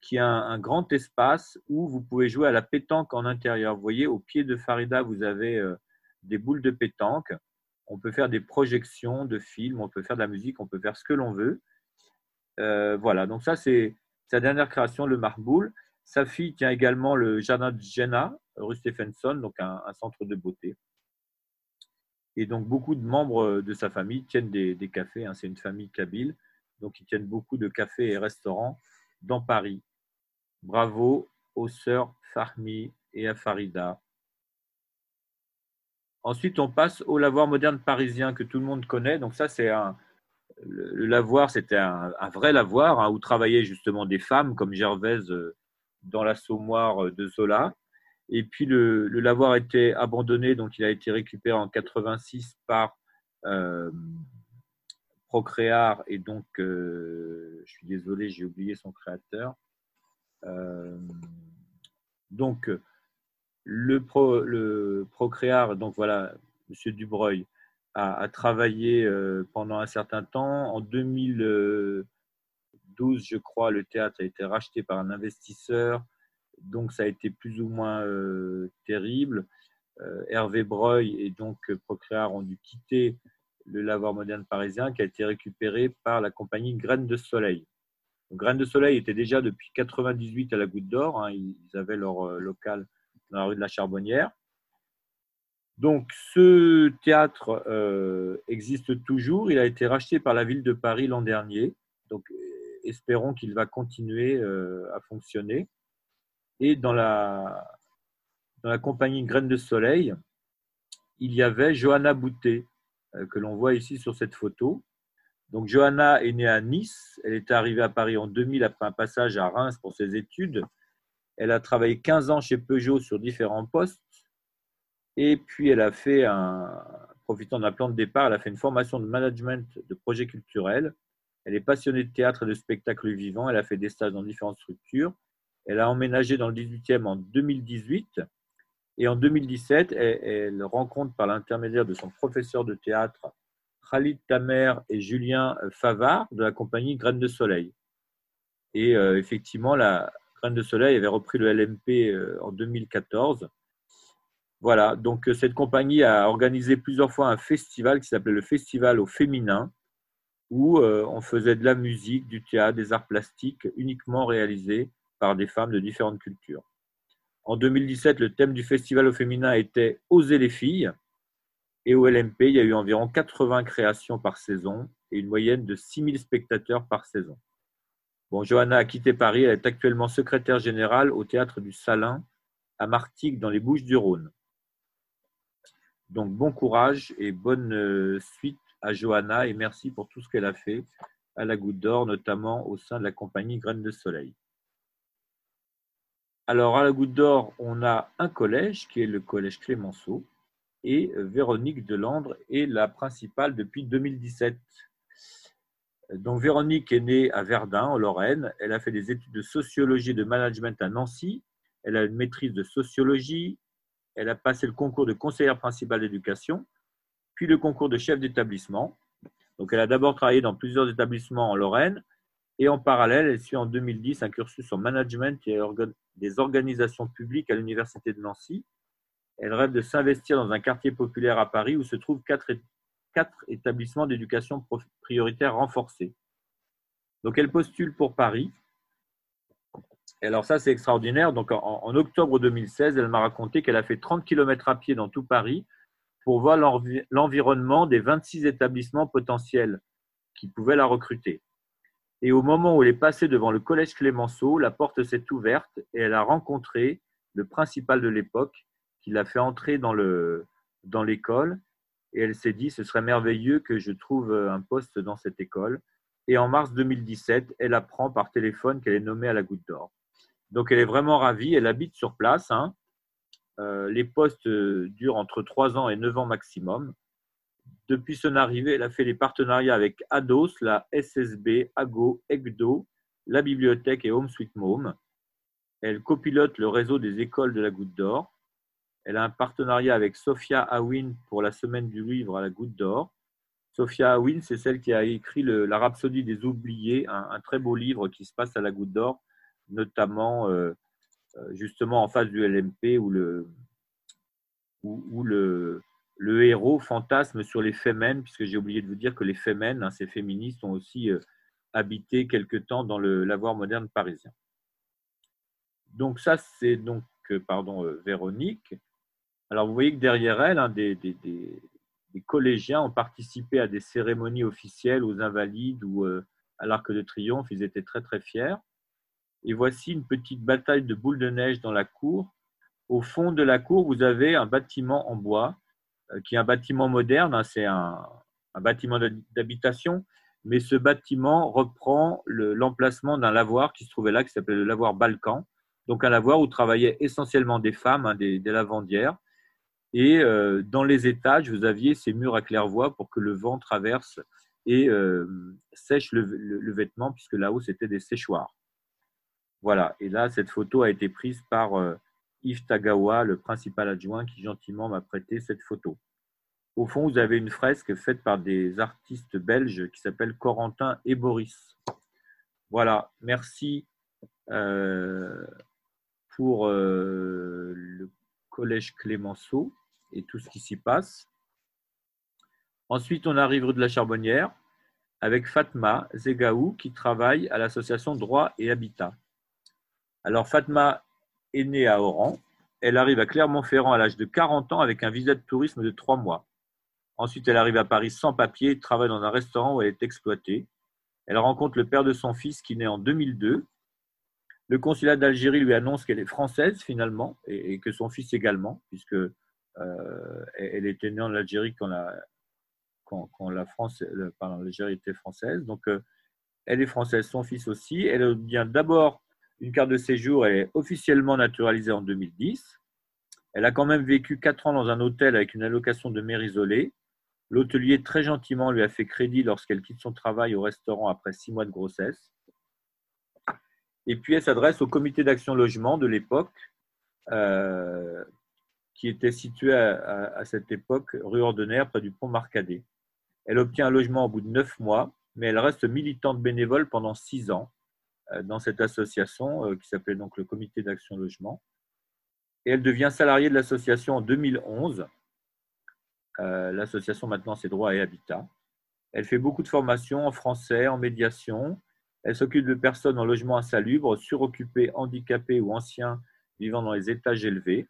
qui a un, grand espace où vous pouvez jouer à la pétanque en intérieur. Vous voyez, au pied de Farida, vous avez euh, des boules de pétanque. On peut faire des projections de films, on peut faire de la musique, on peut faire ce que l'on veut. Euh, voilà, donc ça, c'est sa dernière création, le Marboul. Sa fille tient également le jardin de Jenna, rue Stephenson, donc un, centre de beauté. Et donc, beaucoup de membres de sa famille tiennent des, cafés. Hein. c'est une famille kabyle, donc ils tiennent beaucoup de cafés et restaurants dans Paris. Bravo aux sœurs Fahmi et à Farida. Ensuite, on passe au lavoir moderne parisien que tout le monde connaît. Donc ça, c'est un, le, lavoir, c'était un, vrai lavoir hein, où travaillaient justement des femmes comme Gervaise euh, dans l'assommoir de Zola. Et puis le, lavoir été abandonné, donc il a été récupéré en 86 par euh, Procréar. Et donc, euh, je suis désolé, j'ai oublié son créateur. Euh, donc, le, pro, Procréar, donc voilà, M. Dubreuil, a, travaillé euh, pendant un certain temps. En 2012, je crois, le théâtre a été racheté par un investisseur, donc ça a été plus ou moins euh, terrible. Hervé Breuil et donc Procréar ont dû quitter le lavoir moderne parisien qui a été récupéré par la compagnie Graines de Soleil. Graines de Soleil était déjà depuis 98 à la Goutte d'Or. Hein. ils avaient leur euh, local dans la rue de la Charbonnière. Donc, ce théâtre euh, existe toujours. Il a été racheté par la ville de Paris l'an dernier. Donc, espérons qu'il va continuer euh, à fonctionner. Et dans la, dans la compagnie Graines de Soleil, il y avait Johanna Boutet, que l'on voit ici sur cette photo. Donc, Johanna est née à Nice. Elle est arrivée à Paris en 2000 après un passage à Reims pour ses études. Elle a travaillé 15 ans chez Peugeot sur différents postes. Et puis, elle a fait, un, profitant d'un plan de départ, elle a fait une formation de management de projets culturels. Elle est passionnée de théâtre et de spectacle vivant. Elle a fait des stages dans différentes structures. Elle a emménagé dans le 18e en 2018. Et en 2017, elle, elle rencontre par l'intermédiaire de son professeur de théâtre Khalid Tamer et Julien Favard de la compagnie Graines de Soleil. Et euh, effectivement, la Graine de Soleil avait repris le LMP euh, en 2014. Voilà, donc euh, cette compagnie a organisé plusieurs fois un festival qui s'appelait le Festival au féminin. où euh, on faisait de la musique, du théâtre, des arts plastiques uniquement réalisés par des femmes de différentes cultures. En 2017, le thème du festival au féminin était Oser les filles. Et au LMP, il y a eu environ 80 créations par saison et une moyenne de 6000 spectateurs par saison. Bon, Johanna a quitté Paris, elle est actuellement secrétaire générale au théâtre du Salin à Martigues dans les Bouches du Rhône. Donc bon courage et bonne euh, suite à Johanna et merci pour tout ce qu'elle a fait à la Goutte d'Or, notamment au sein de la compagnie Graines de Soleil. Alors à la Goutte d'Or, on a un collège qui est le collège Clémenceau et Véronique Delandre est la principale depuis 2017. Donc Véronique est née à Verdun, en Lorraine. Elle a fait des études de sociologie et de management à Nancy. Elle a une maîtrise de sociologie. Elle a passé le concours de conseillère principale d'éducation, puis le concours de chef d'établissement. Donc elle a d'abord travaillé dans plusieurs établissements en Lorraine et en parallèle, elle suit en 2010 un cursus en management et des organisations publiques à l'Université de Nancy. Elle rêve de s'investir dans un quartier populaire à Paris où se trouvent quatre, établissements d'éducation prioritaire renforcés. Donc elle postule pour Paris. Et alors ça, c'est extraordinaire. Donc en, en, octobre 2016, elle m'a raconté qu'elle a fait 30 km à pied dans tout Paris pour voir l'environnement des 26 établissements potentiels qui pouvaient la recruter. Et au moment où elle est passée devant le collège Clémenceau, la porte s'est ouverte et elle a rencontré le principal de l'époque qui l'a fait entrer dans l'école. Et elle s'est dit, ce serait merveilleux que je trouve un poste dans cette école. Et en mars 2017, elle apprend par téléphone qu'elle est nommée à la Goutte d'Or. Donc elle est vraiment ravie, elle habite sur place. Hein. Euh, les postes durent entre 3 ans et 9 ans maximum. Depuis son arrivée, elle a fait des partenariats avec ADOS, la SSB, AGO, EGDO, la bibliothèque et Home Sweet Home. Elle copilote le réseau des écoles de la Goutte d'Or. Elle a un partenariat avec Sophia Awin pour la semaine du livre à la Goutte d'Or. Sophia Awin, c'est celle qui a écrit La Rhapsodie des oubliés, un, très beau livre qui se passe à la Goutte d'Or, notamment euh, euh, justement en face du LMP où le, où le, le héros fantasme sur les femmes, puisque j'ai oublié de vous dire que les femmes, hein, ces féministes, ont aussi euh, habité quelque temps dans le lavoir moderne parisien. Donc ça, c'est donc pardon, Véronique. Alors vous voyez que derrière elle, hein, des, collégiens ont participé à des cérémonies officielles aux Invalides ou à l'Arc de Triomphe. Ils étaient très très fiers. Et voici une petite bataille de boules de neige dans la cour. Au fond de la cour, vous avez un bâtiment en bois euh, qui est un bâtiment moderne, hein, c'est un, bâtiment d'habitation, mais ce bâtiment reprend l'emplacement d'un lavoir qui se trouvait là, qui s'appelait le lavoir Balkan. Donc un lavoir où travaillaient essentiellement des femmes, hein, des, lavandières. Et euh, dans les étages, vous aviez ces murs à claire-voie pour que le vent traverse et euh, sèche le, vêtement, puisque là-haut, c'était des séchoirs. Voilà, et là, cette photo a été prise par Yves Tagawa, le principal adjoint, qui gentiment m'a prêté cette photo. Au fond, vous avez une fresque faite par des artistes belges qui s'appellent Corentin et Boris. Voilà, merci euh, pour euh, le collège Clémenceau et tout ce qui s'y passe. Ensuite, on arrive rue de la Charbonnière avec Fatma Zegaou qui travaille à l'association Droit et Habitat. Alors, Fatma est née à Oran. Elle arrive à Clermont-Ferrand à l'âge de 40 ans avec un visa de tourisme de 3 mois. Ensuite, elle arrive à Paris sans papier travaille dans un restaurant où elle est exploitée. Elle rencontre le père de son fils qui naît en 2002. Le consulat d'Algérie lui annonce qu'elle est française finalement et, que son fils également, puisque elle était née en Algérie quand la, France, l'Algérie était française. Donc, euh, elle est française, son fils aussi. Elle vient d'abord une carte de séjour, elle est officiellement naturalisée en 2010. Elle a quand même vécu 4 ans dans un hôtel avec une allocation de mère isolée. L'hôtelier, très gentiment, lui a fait crédit lorsqu'elle quitte son travail au restaurant après 6 mois de grossesse. Et puis, elle s'adresse au comité d'action logement de l'époque, euh, qui était situé à, cette époque rue Ordenaire, près du pont Marcadet. Elle obtient un logement au bout de 9 mois, mais elle reste militante bénévole pendant 6 ans euh, dans cette association euh, qui s'appelait donc le Comité d'action logement. Et elle devient salariée de l'association en 2011. Euh, l'association maintenant c'est Droit et Habitat. Elle fait beaucoup de formations en français, en médiation. Elle s'occupe de personnes en logement insalubre, suroccupées, handicapées ou anciens vivant dans les étages élevés.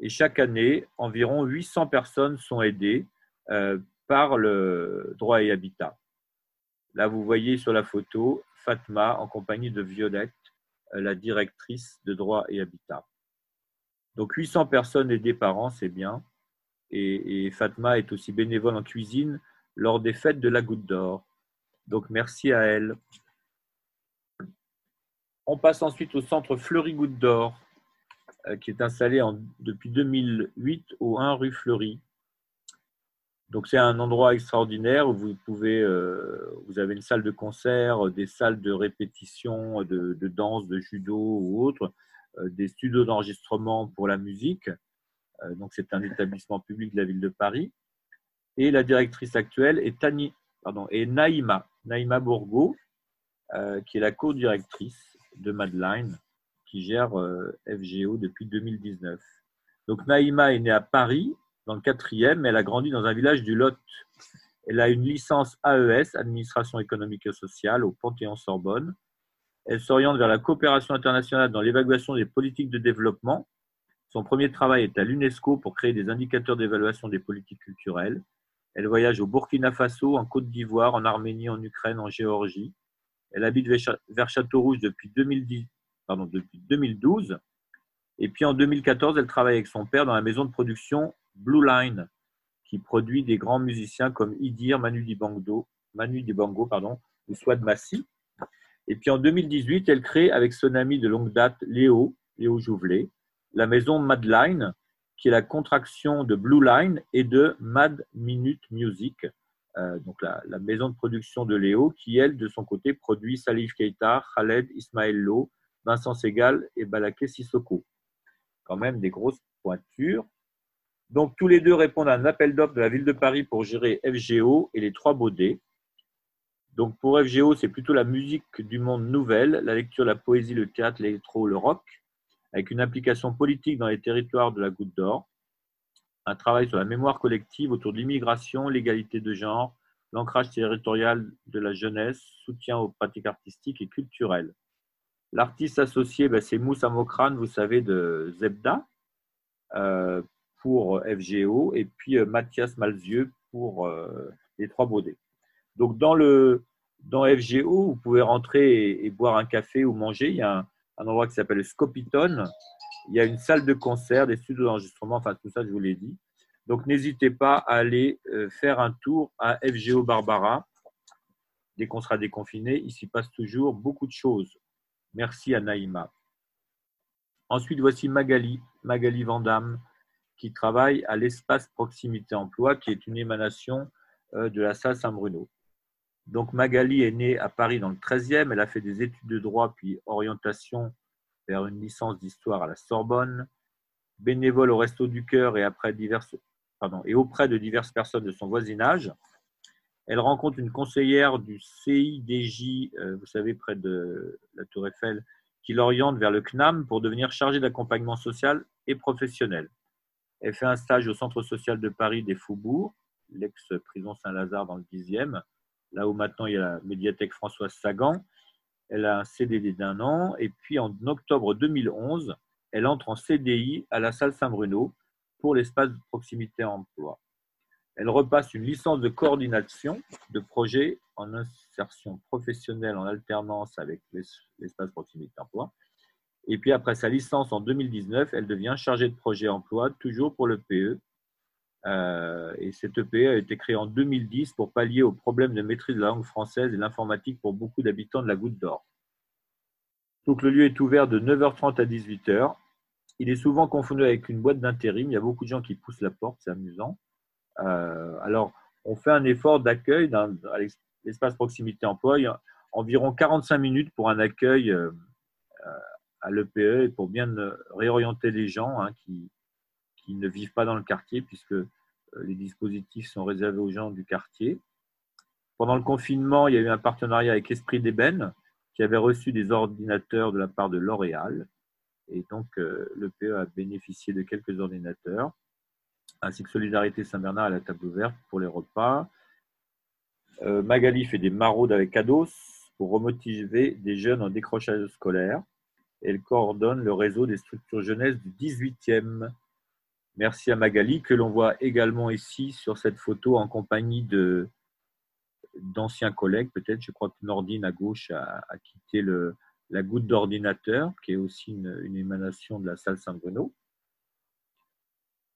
Et chaque année, environ 800 personnes sont aidées euh, par le droit et habitat. Là, vous voyez sur la photo Fatma en compagnie de Violette, euh, la directrice de droit et habitat. Donc 800 personnes aidées par an, c'est bien. Et, Fatma est aussi bénévole en cuisine lors des fêtes de la Goutte d'Or. Donc merci à elle. On passe ensuite au centre Fleury Goutte d'Or, qui est installé depuis 2008 au 1 rue Fleury. Donc c'est un endroit extraordinaire où euh, vous avez une salle de concert, des salles de répétition, de, danse, de judo ou autre, euh, des studios d'enregistrement pour la musique. Euh, donc c'est un établissement public de la ville de Paris. Et la directrice actuelle est Naïma, Naïma Bourgo, qui est la co-directrice de Madeleine, qui gère FGO depuis 2019. Donc Naïma est née à Paris dans le quatrième, elle a grandi dans un village du Lot. Elle a une licence AES, Administration économique et sociale, au Panthéon-Sorbonne. Elle s'oriente vers la coopération internationale dans l'évaluation des politiques de développement. Son premier travail est à l'UNESCO pour créer des indicateurs d'évaluation des politiques culturelles. Elle voyage au Burkina Faso, en Côte d'Ivoire, en Arménie, en Ukraine, en Géorgie. Elle habite vers Château-Rouge depuis, 2010, pardon, depuis 2012. Et puis en 2014, elle travaille avec son père dans la maison de production Blue Line, qui produit des grands musiciens comme Idir, Manu Dibango, Manu Dibango pardon, ou Swad Massi. Et puis en 2018, elle crée avec son ami de longue date, Léo, Léo Jouvelet, la maison Madline, qui est la contraction de Blue Line et de Mad Minute Music, euh, donc la, maison de production de Léo, qui elle, de son côté, produit Salif Keita, Khaled Ismaël Lo, Vincent Segal et Balaké Sissoko. Quand même des grosses pointures. Donc, tous les deux répondent à un appel d'offres de la ville de Paris pour gérer FGO et les trois baudets. Donc, pour FGO, c'est plutôt la musique du monde nouvelle, la lecture, la poésie, le théâtre, l'électro, le rock, avec une application politique dans les territoires de la Goutte d'Or, un travail sur la mémoire collective autour de l'immigration, l'égalité de genre, l'ancrage territorial de la jeunesse, soutien aux pratiques artistiques et culturelles. L'artiste associé, ben, c'est Moussa Mokrane, vous savez, de Zebda. Euh, pour FGO et puis euh, Mathias Malzieux pour euh, les Trois Baudets. Donc dans, FGO, vous pouvez rentrer et, boire un café ou manger. Il y a un, endroit qui s'appelle Scopiton. Il y a une salle de concert, des studios d'enregistrement, enfin tout ça, je vous l'ai dit. Donc n'hésitez pas à aller faire un tour à FGO Barbara. Dès qu'on sera déconfiné, il s'y passe toujours beaucoup de choses. Merci à Naïma. Ensuite, voici Magali, Magali Vandamme, qui travaille à l'espace proximité emploi, qui est une émanation euh, de la salle Saint-Bruno. Donc Magali est née à Paris dans le 13e, elle a fait des études de droit puis orientation vers une licence d'histoire à la Sorbonne, bénévole au Resto du Cœur et, auprès de diverses personnes de son voisinage. Elle rencontre une conseillère du CIDJ, euh, vous savez, près de la Tour Eiffel, qui l'oriente vers le CNAM pour devenir chargée d'accompagnement social et professionnel. Elle fait un stage au Centre social de Paris des Faubourgs, l'ex-prison Saint-Lazare dans le 10e, là où maintenant il y a la médiathèque Françoise Sagan. Elle a un CDD d'un an et puis en octobre 2011, elle entre en CDI à la salle Saint-Bruno pour l'espace de proximité emploi. Elle repasse une licence de coordination de projet en insertion professionnelle en alternance avec l'espace proximité emploi et puis après sa licence en 2019, elle devient chargée de projet emploi, toujours pour le PE. Euh, et cette EPE a été créée en 2010 pour pallier aux problèmes de maîtrise de la langue française et l'informatique pour beaucoup d'habitants de la Goutte d'Or. Donc le lieu est ouvert de 9h30 à 18h. Il est souvent confondu avec une boîte d'intérim. Il y a beaucoup de gens qui poussent la porte, c'est amusant. Euh, alors, on fait un effort d'accueil dans l'espace proximité emploi. Environ 45 minutes pour un accueil euh, à l'EPE pour bien réorienter les gens hein, qui, qui, ne vivent pas dans le quartier, puisque euh, les dispositifs sont réservés aux gens du quartier. Pendant le confinement, il y a eu un partenariat avec Esprit d'Ébène, qui avait reçu des ordinateurs de la part de L'Oréal. Et donc, euh, l'EPE a bénéficié de quelques ordinateurs, ainsi que Solidarité Saint-Bernard à la table ouverte pour les repas. Euh, Magali fait des maraudes avec Ados pour remotiver des jeunes en décrochage scolaire. Elle coordonne le réseau des structures jeunesse du 18e. Merci à Magali, que l'on voit également ici sur cette photo en compagnie de, d'anciens collègues, peut-être. Je crois que Nordine à gauche a, quitté la goutte d'ordinateur, qui est aussi une, émanation de la salle Saint-Bruno.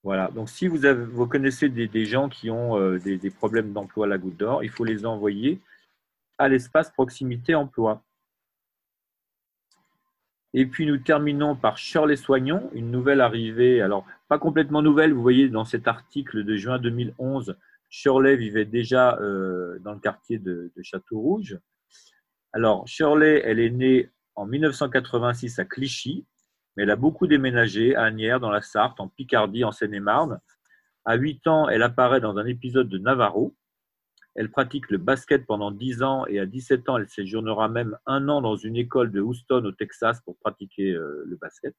Voilà, donc si vous, connaissez des, gens qui ont euh, des, problèmes d'emploi à la goutte d'or, il faut les envoyer à l'espace proximité emploi. Et puis nous terminons par Shirley Soignon, une nouvelle arrivée, alors pas complètement nouvelle, vous voyez dans cet article de juin 2011, Shirley vivait déjà euh, dans le quartier de, Château-Rouge. Alors, Shirley, elle est née en 1986 à Clichy, elle a beaucoup déménagé à Agnières, dans la Sarthe, en Picardie, en Seine-et-Marne. À 8 ans, elle apparaît dans un épisode de Navarro. Elle pratique le basket pendant 10 ans et à 17 ans, elle séjournera même un an dans une école de Houston au Texas pour pratiquer euh, le basket.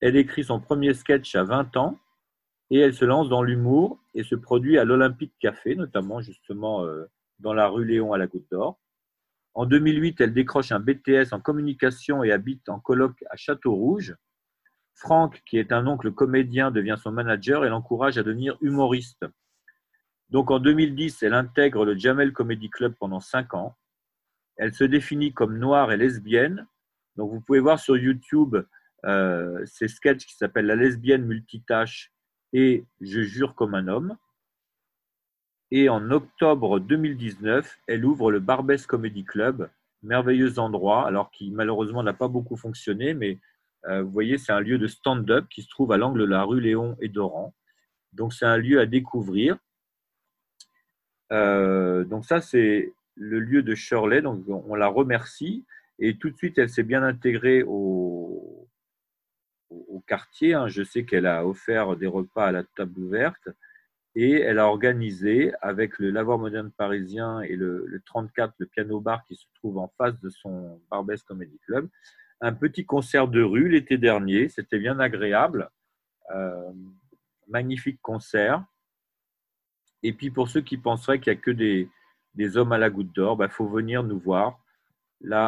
Elle écrit son premier sketch à 20 ans et elle se lance dans l'humour et se produit à l'Olympique Café, notamment justement euh, dans la rue Léon à la Goutte d'Or. En 2008, elle décroche un BTS en communication et habite en colloque à Château-Rouge. Franck, qui est un oncle comédien, devient son manager et l'encourage à devenir humoriste. Donc en 2010, elle intègre le Jamel Comedy Club pendant cinq ans. Elle se définit comme noire et lesbienne. Donc vous pouvez voir sur YouTube euh, ces sketchs qui s'appellent La lesbienne multitâche et Je jure comme un homme. Et en octobre 2019, elle ouvre le Barbès Comedy Club, merveilleux endroit, alors qui malheureusement n'a pas beaucoup fonctionné, mais euh, vous voyez, c'est un lieu de stand-up qui se trouve à l'angle de la rue Léon et Doran. Donc c'est un lieu à découvrir. Euh, donc ça, c'est le lieu de Shirley, donc on la remercie. Et tout de suite, elle s'est bien intégrée au, au quartier. Hein. Je sais qu'elle a offert des repas à la table ouverte et elle a organisé avec le Lavoir moderne parisien et le, 34, le piano bar qui se trouve en face de son Barbès Comedy Club, un petit concert de rue l'été dernier. C'était bien agréable. Euh, magnifique concert. Et puis pour ceux qui penseraient qu'il n'y a que des, des, hommes à la goutte d'or, il bah, faut venir nous voir.